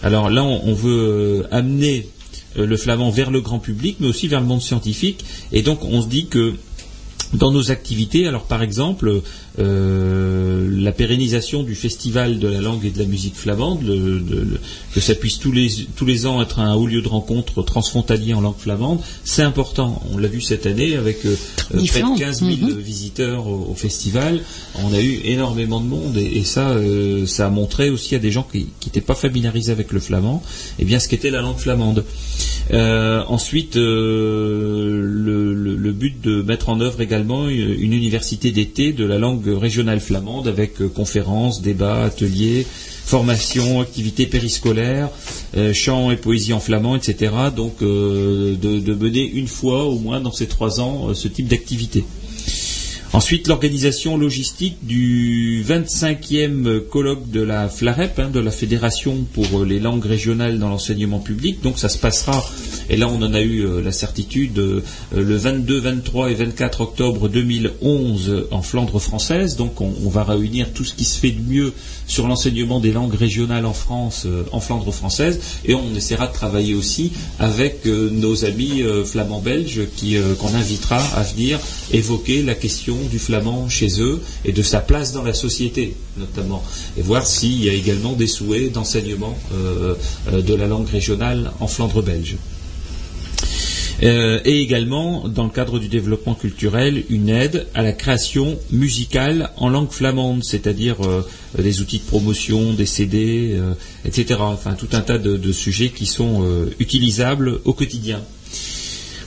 Alors là, on, on veut amener le flamand vers le grand public, mais aussi vers le monde scientifique, et donc on se dit que dans nos activités, alors par exemple, euh, la pérennisation du festival de la langue et de la musique flamande, le- le- le- que ça puisse tous les, tous les ans être un haut lieu de rencontre transfrontalier en langue flamande, c'est important. On l'a vu cette année avec euh, près de 15 000 Mhm. visiteurs au, au festival. On a eu énormément de monde et, et ça, euh, ça a montré aussi à des gens qui n'étaient pas familiarisés avec le flamand, et bien ce qu'était la langue flamande. Euh, ensuite, euh, le, but de mettre en œuvre également une, une université d'été de la langue régionale flamande avec euh, conférences, débats, ateliers, formations, activités périscolaires, euh, chants et poésie en flamand, etc. Donc euh, de, mener une fois au moins dans ces trois ans euh, ce type d'activité. Ensuite, l'organisation logistique du 25e colloque de la FLAREP, hein, de la Fédération pour euh, les langues régionales dans l'enseignement public. Donc ça se passera, et là on en a eu euh, la certitude, euh, le 22, 23 et 24 octobre 2011 en Flandre française. Donc on, on va réunir tout ce qui se fait de mieux sur l'enseignement des langues régionales en France, euh, en Flandre française, et on essaiera de travailler aussi avec euh, nos amis euh, flamands belges qui, qu'on invitera à venir évoquer la question du flamand chez eux et de sa place dans la société, notamment, et voir s'il y a également des souhaits d'enseignement de la langue régionale en Flandre belge. Euh, et également, dans le cadre du développement culturel, une aide à la création musicale en langue flamande, c'est-à-dire euh, des outils de promotion, des CD, euh, etc. Enfin, tout un tas de, sujets qui sont euh, utilisables au quotidien.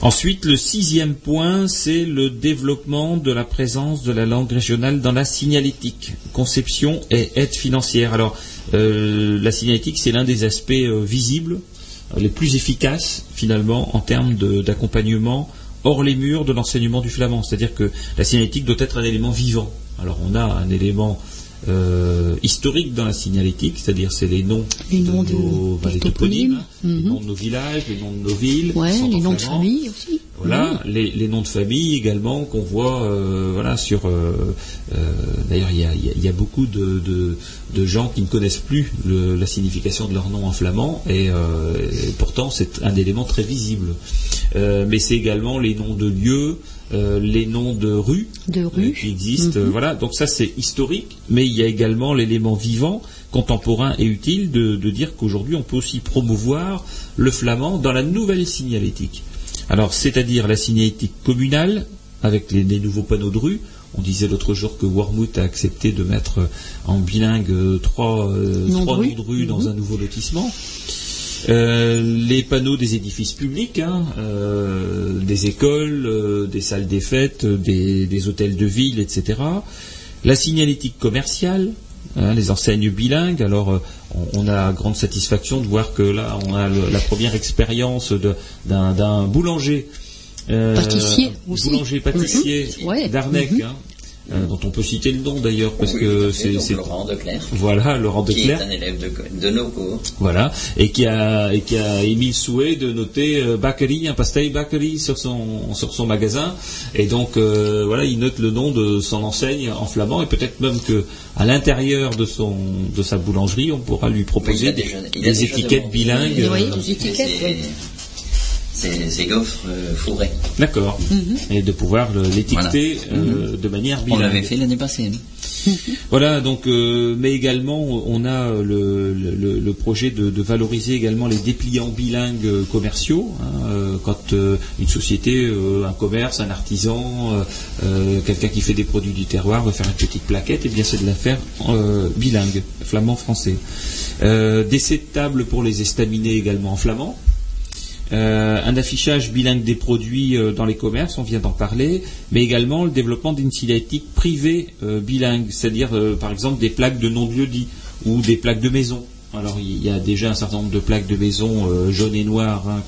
Ensuite, le sixième point, c'est le développement de la présence de la langue régionale dans la signalétique, conception et aide financière. Alors, euh, la signalétique, c'est l'un des aspects euh, visibles, euh, les plus efficaces finalement en termes d'accompagnement hors les murs de l'enseignement du flamand. C'est-à-dire que la signalétique doit être un élément vivant. Alors, on a un élément euh, historique dans la signalétique, c'est-à-dire c'est les noms, Les noms de- nos, bah, des toponymes, toponymes. les Mhm. noms de nos villages, les noms de nos villes, Ouais, les noms de famille aussi. Voilà, les, les noms de famille également qu'on voit euh, voilà, sur. euh, D'ailleurs, il y a, il y a- il y a beaucoup de, de- de gens qui ne connaissent plus le- la signification de leur nom en flamand, et, et pourtant c'est un élément très visible. Mais c'est également les noms de lieux, euh, les noms de rues De euh, rue. qui existent. Mhm. voilà, donc ça c'est historique, mais il y a également l'élément vivant, contemporain et utile de, de dire qu'aujourd'hui on peut aussi promouvoir le flamand dans la nouvelle signalétique. Alors, c'est-à-dire la signalétique communale, avec les, les nouveaux panneaux de rue. On disait l'autre jour que Wormwood a accepté de mettre en bilingue euh, trois, euh, Noms de trois rue. noms de rue dans Mhm. un nouveau lotissement. Euh, les panneaux des édifices publics, hein, euh, des écoles, euh, des salles des fêtes, des, des hôtels de ville, etc. La signalétique commerciale, hein, les enseignes bilingues. Alors, on, on a grande satisfaction de voir que là, on a le- la première expérience d'un boulanger. euh, Pâtissier aussi. Boulanger pâtissier Mhm. D'Arnec, Mhm. hein, euh, dont on peut citer le nom d'ailleurs, parce Oui, que c'est. Laurent Declerc, Voilà, Laurent qui Declerc. est un élève de, de nos cours. Voilà, et qui a, et qui a émis le souhait de noter euh, bakery, un pastel bakery sur son, sur son magasin. Et donc, euh, voilà, il note le nom de son enseigne en flamand, et peut-être même que à l'intérieur de son, de sa boulangerie, on pourra lui Oui, il proposer a déjà- il a des étiquettes bilingues. Oui, les étiquettes, C'est gaufres euh, fourrées. D'accord. Mhm. Et de pouvoir le- l'étiqueter euh, de manière On bilingue. l'avait fait l'année passée. Voilà, donc, euh, mais également, on a euh, le, le- le projet de, de valoriser également les dépliants bilingues euh, commerciaux. hein, euh, quand euh, une société, euh, un commerce, un artisan, euh, euh, quelqu'un qui fait des produits du terroir veut faire une petite plaquette, et bien c'est de la faire euh, bilingue, flamand-français. Euh, des sets de table pour les estaminets également en flamand. Euh, un affichage bilingue des produits euh, dans les commerces, on vient d'en parler, mais également le développement d'une signalétique privée euh, bilingue, c'est-à-dire par exemple des plaques de nom de lieu dit ou des plaques de maison. Alors il y a déjà un certain nombre de plaques de maison jaunes et noires hein,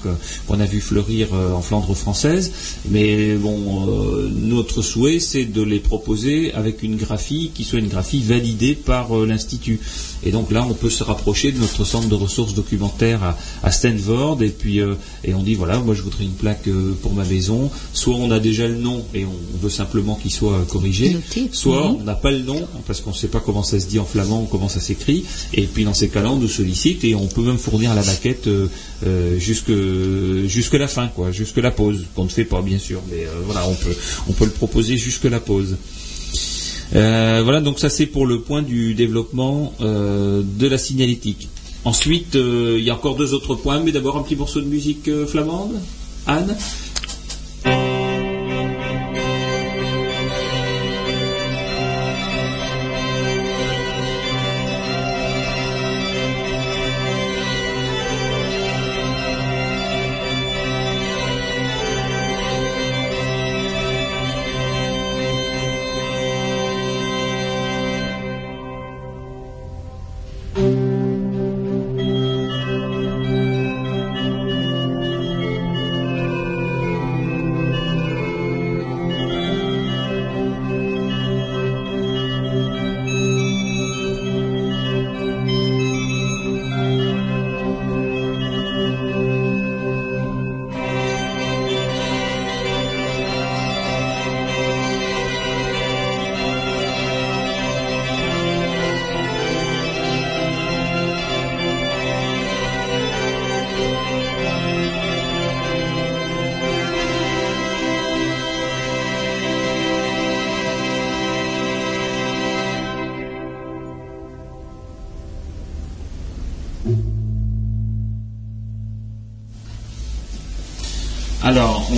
qu'on a vu fleurir en Flandre française, mais bon, notre souhait c'est de les proposer avec une graphie qui soit une graphie validée par l'institut. Et donc là, on peut se rapprocher de notre centre de ressources documentaires à, à Stanford et puis euh, et on dit voilà, moi je voudrais une plaque euh, pour ma maison. Soit on a déjà le nom et on, on veut simplement qu'il soit euh, corrigé, soit Mhm. on n'a pas le nom parce qu'on ne sait pas comment ça se dit en flamand ou comment ça s'écrit. Et puis dans ces cas-là, on nous sollicite et on peut même fournir la maquette jusque jusque la fin, quoi, jusque la pause, qu'on ne fait pas bien sûr, mais voilà, on peut on peut le proposer jusque la pause. Euh, voilà, donc ça c'est pour le point du développement euh, de la signalétique. Ensuite, euh, il y a encore deux autres points, mais d'abord un petit morceau de musique flamande. Anne?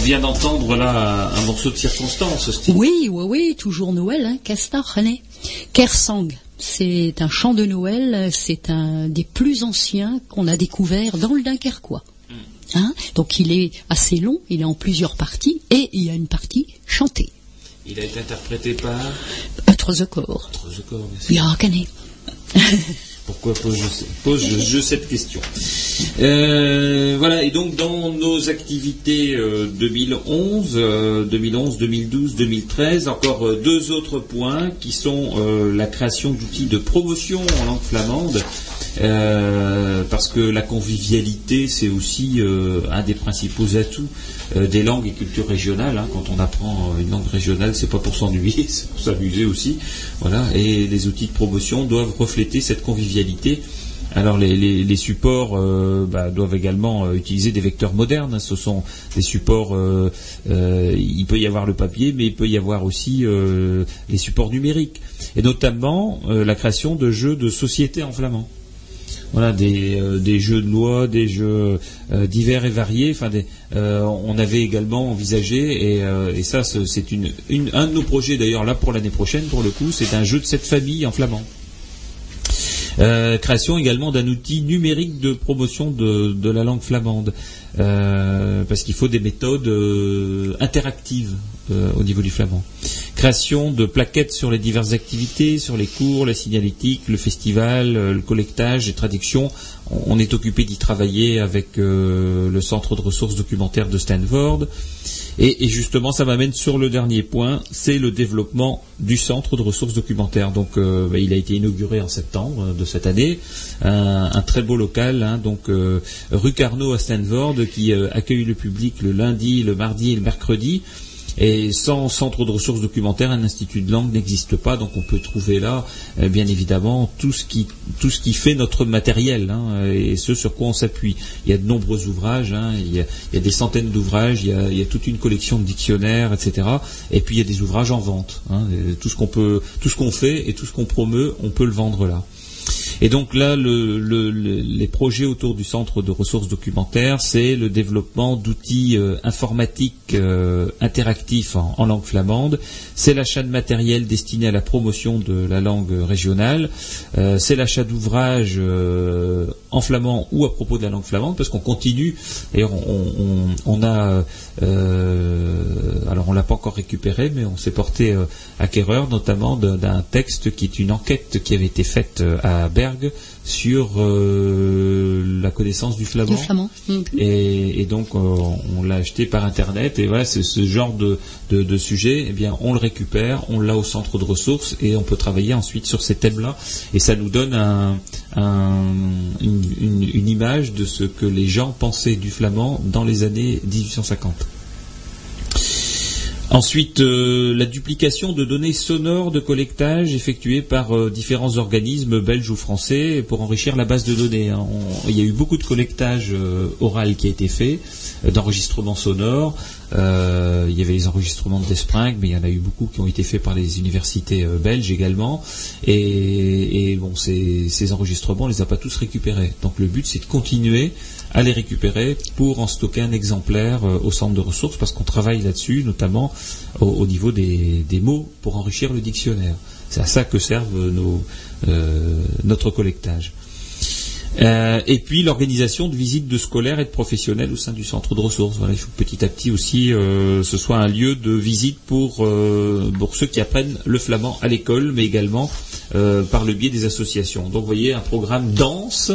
Vient d'entendre là un morceau de circonstance, Steve. Oui, oui, oui, toujours Noël, hein, Castor, René. Kersang, c'est un chant de Noël, c'est un des plus anciens qu'on a découvert dans le Dunkerquois. Hein, donc il est assez long, il est en plusieurs parties, et il y a une partie chantée. Il a été interprété par Trozekor. Trozekor, bien sûr. Pourquoi pose je, pose je, je cette question Euh, Voilà, et donc dans nos activités euh, 2011, euh, 2011, 2012, 2013, encore euh, deux autres points qui sont euh, la création d'outils de promotion en langue flamande. Euh, parce que la convivialité, c'est aussi euh, un des principaux atouts euh, des langues et cultures régionales. hein. Quand on apprend une langue régionale, c'est pas pour s'ennuyer, c'est pour s'amuser aussi. Voilà. Et les outils de promotion doivent refléter cette convivialité. Alors les, supports bah, doivent également utiliser des vecteurs modernes. Ce sont des supports. il peut y avoir le papier, mais il peut y avoir aussi les supports numériques, et notamment la création de jeux de société en flamand voilà des, euh, des jeux de loi, des jeux euh, divers et variés. Euh, on avait également envisagé et, ça c'est un de nos projets d'ailleurs là pour l'année prochaine pour le coup, c'est un jeu de cette famille en flamand. Création également d'un outil numérique de promotion de, la langue flamande, parce qu'il faut des méthodes interactives au niveau du flamand. Création de plaquettes sur les diverses activités, sur les cours, la signalétique, le festival, euh, le collectage, les traductions. On, est occupé d'y travailler avec euh, le centre de ressources documentaires de Stanford. Et, justement, ça m'amène sur le dernier point, c'est le développement du centre de ressources documentaires. Donc, euh, bah, il a été inauguré en septembre de cette année, un, très beau local, hein, donc rue Carnot à Stanford, qui accueille le public le lundi, le mardi et le mercredi. Et sans centre de ressources documentaires, un institut de langue n'existe pas, donc on peut trouver là, euh, bien évidemment, tout ce qui tout ce qui fait notre matériel hein, et ce sur quoi on s'appuie. Il y a de nombreux ouvrages, hein, il, y a, des centaines d'ouvrages, il, y a- toute une collection de dictionnaires, etc. Et puis il y a des ouvrages en vente. hein, et tout ce qu'on peut, tout ce qu'on fait et tout ce qu'on promeut, on peut le vendre là. Et donc là, le- le- le- les projets autour du centre de ressources documentaires, c'est le développement d'outils euh, informatiques euh, interactifs en, en langue flamande, c'est l'achat de matériel destiné à la promotion de la langue régionale, euh, c'est l'achat d'ouvrages en flamand ou à propos de la langue flamande, parce qu'on continue, d'ailleurs on, a, euh, alors on l'a pas encore récupéré, mais on s'est porté euh, acquéreur notamment d'un- texte qui est une enquête qui avait été faite euh, à Berg sur euh, la connaissance du flamand. Mhm. Et, et donc euh, on l'a acheté par internet. Et voilà c'est ce genre de, de, de sujet. Eh bien on le récupère on l'a au centre de ressources et on peut travailler ensuite sur ces thèmes là et ça nous donne un, un- une, une- une image de ce que les gens pensaient du flamand dans les années 1850 Ensuite, euh, la duplication de données sonores de collectage effectuées par euh, différents organismes belges ou français pour enrichir la base de données. hein. Il y a eu beaucoup de collectage euh, oral qui a été fait, euh, d'enregistrements sonores. Il y avait les enregistrements de Despring, mais il y en a eu beaucoup qui ont été faits par les universités belges également. Et, bon, ces, ces enregistrements, on les a pas tous récupérés. Donc le but, c'est de continuer à les récupérer pour en stocker un exemplaire euh, au centre de ressources parce qu'on travaille là-dessus, notamment au, au niveau des, des mots pour enrichir le dictionnaire. C'est à ça que servent nos, euh, notre collectage. Euh, et puis l'organisation de visites de scolaires et de professionnels au sein du centre de ressources. Voilà, il faut que petit à petit aussi euh, ce soit un lieu de visite pour, euh, pour ceux qui apprennent le flamand à l'école, mais également par le biais des associations. Donc vous voyez un programme dense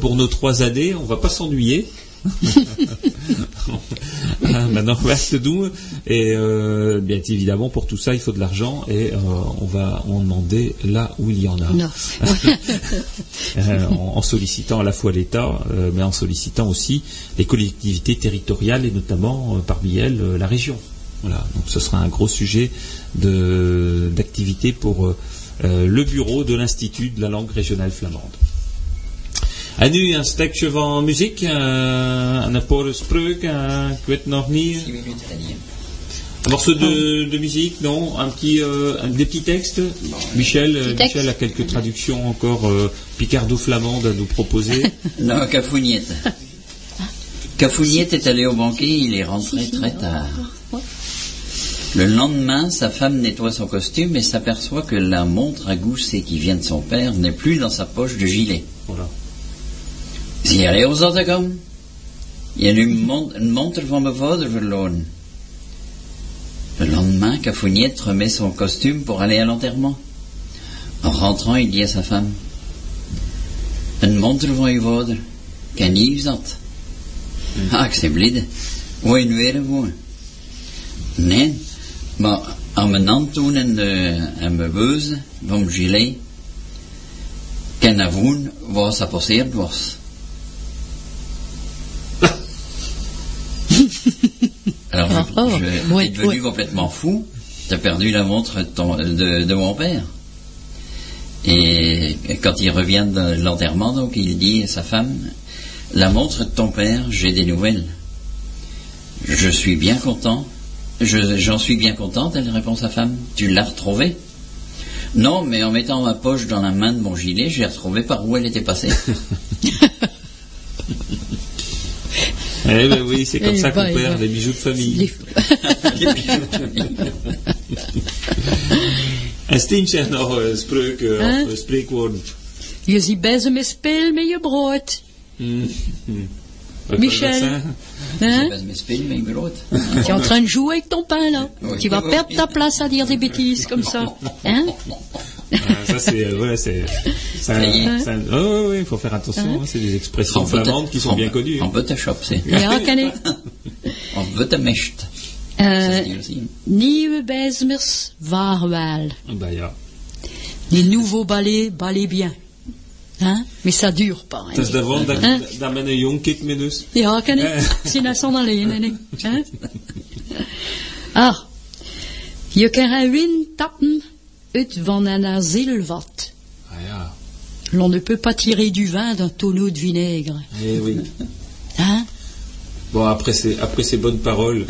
pour nos trois années. On va pas s'ennuyer. Ah, Maintenant, on va se doen. Et euh, bien évidemment, pour tout ça, il faut de l'argent et euh, on va en demander là où il y en a. Euh, en, en sollicitant à la fois l'État, mais en sollicitant aussi les collectivités territoriales et notamment parmi elles la région. Voilà, donc ce sera un gros sujet d'activité pour le bureau de l'Institut de la langue régionale flamande. En nu een stukje van muziek, uh, een paar spreuken, uh, ik weet nog niet. Un morceau de, de musique, non Un petit, euh, un- des petits textes Michel, Petit texte. Michel a quelques traductions encore euh, picardo-flamandes à nous proposer. Non, Cafouniette. Cafouniette est allé au banquier, il est rentré très tard. Le lendemain, sa femme nettoie son costume et s'aperçoit que la montre à gousset qui vient de son père n'est plus dans sa poche de gilet. voilà. Zie jij kom? Je hebt een mont- een monter van mijn vader. Le lendemain, Cafouniette remet son costume pour aller à l'enterrement. En rentrant, il dit à sa femme Een monter van je vader, je zat? Ah, ik ben je de, en mijn beuze van gilet, ken passeerd was. Alors, je, Oh, je ouais, devenu ouais. complètement fou. T'as perdu la montre de, ton- de- de mon père. Et quand il revient de l'enterrement, donc il dit à sa femme, la montre de ton père, j'ai des nouvelles. Je suis bien content. Je- J'en suis bien contente, elle répond sa femme. Tu l'as retrouvée Non, mais en mettant ma poche dans la main de mon gilet, j'ai retrouvé par où elle était passée. Eh ben oui, c'est comme Eh ça qu'on ben, perd eh ben. les bijoux de famille. Les- Een steentje nog uh, spreuken Huh? of spreekwoorden. Je ziet bezig met speel met je brood. Wat Michel. Hein? Brood. Tu es en train de jouer avec ton pain là. Oui. Tu vas perdre ta place à dire des bêtises comme ça. Hein? Ça c'est euh, ouais, c'est c'est Ça c'est un- oh, ouais, il faut faire attention. hein, c'est des expressions flamandes qui sont on bien connues. On peut te choper. Ja, ken ik. On veut te mecht. Ça se Euh, nieuwe bijzmers, vaarwel. Bah, ja. Les nouveaux balais, balais bien. Hein? Mais ça dure pas. hein. Dat is daarvan dat, Hein? dat men een jong kind met dus. Ja, ken ik. Dat zon alleen. Hein? Ah, je kan een win tappen uit van een. Ah ja. L'on ne peut pas tirer du vin d'un tonneau de vinaigre. Eh oui. Hein? Bon, après ces, après ces bonnes paroles.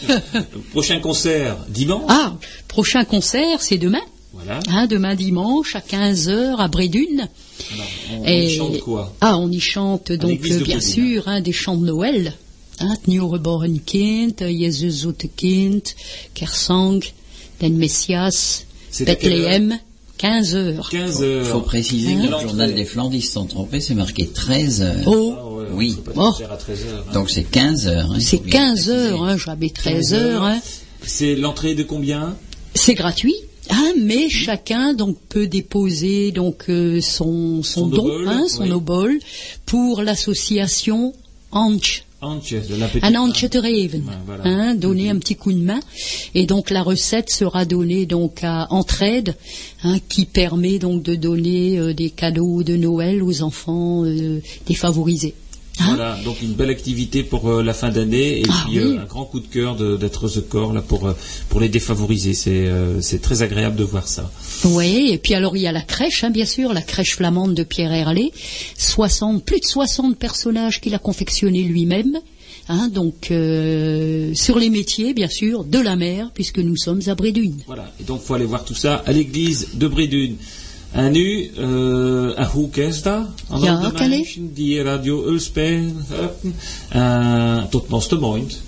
Prochain concert, dimanche. Ah, prochain concert, c'est demain. Voilà. Hein, demain dimanche à 15h à Brédune. Alors, on, Et- on chante quoi? Ah, on y chante donc bien Brédune, sûr hein, des chants de Noël. Hein, kind, Jezus kind, Kersang, den Messias, Bethléem, 15 heures. 15 Il heures. faut préciser que Hein le journal des Flandres, ils se sont trompés, c'est marqué 13 heures. Oh, Ah ouais, Oui. Oh. à 13 heures. hein. Donc c'est 15 heures. hein, il c'est faut bien 15 heures, hein, j'avais 13 heures. Hein. C'est l'entrée de combien C'est gratuit. Hein, mais chacun donc peut déposer donc euh, son, son, Son don, obol, hein, son oui. obol pour l'association Anch. De. Un Ouais, voilà. hein, donner un petit coup de main. Et donc la recette sera donnée donc à Entraide, hein, qui permet donc de donner euh, des cadeaux de Noël aux enfants euh, défavorisés. Hein Voilà, donc une belle activité pour euh, la fin d'année et Ah puis oui. euh, un grand coup de cœur d'être The Corps là pour euh, pour les défavoriser. C'est euh, c'est très agréable de voir ça. Oui, et puis alors il y a la crèche, hein, bien sûr, la crèche flamande de Pierre Herlé, 60, plus de 60 personnages qu'il a confectionnés lui-même. Hein, donc euh, sur les métiers, bien sûr, de la mer, puisque nous sommes à Brédune. Voilà, et donc faut aller voir tout ça à l'église de Bredun. En nu, uh, a hoe is dat? Aan Ja, de mensen die Radio Ulspel hebben. Uh, tot nästa månad.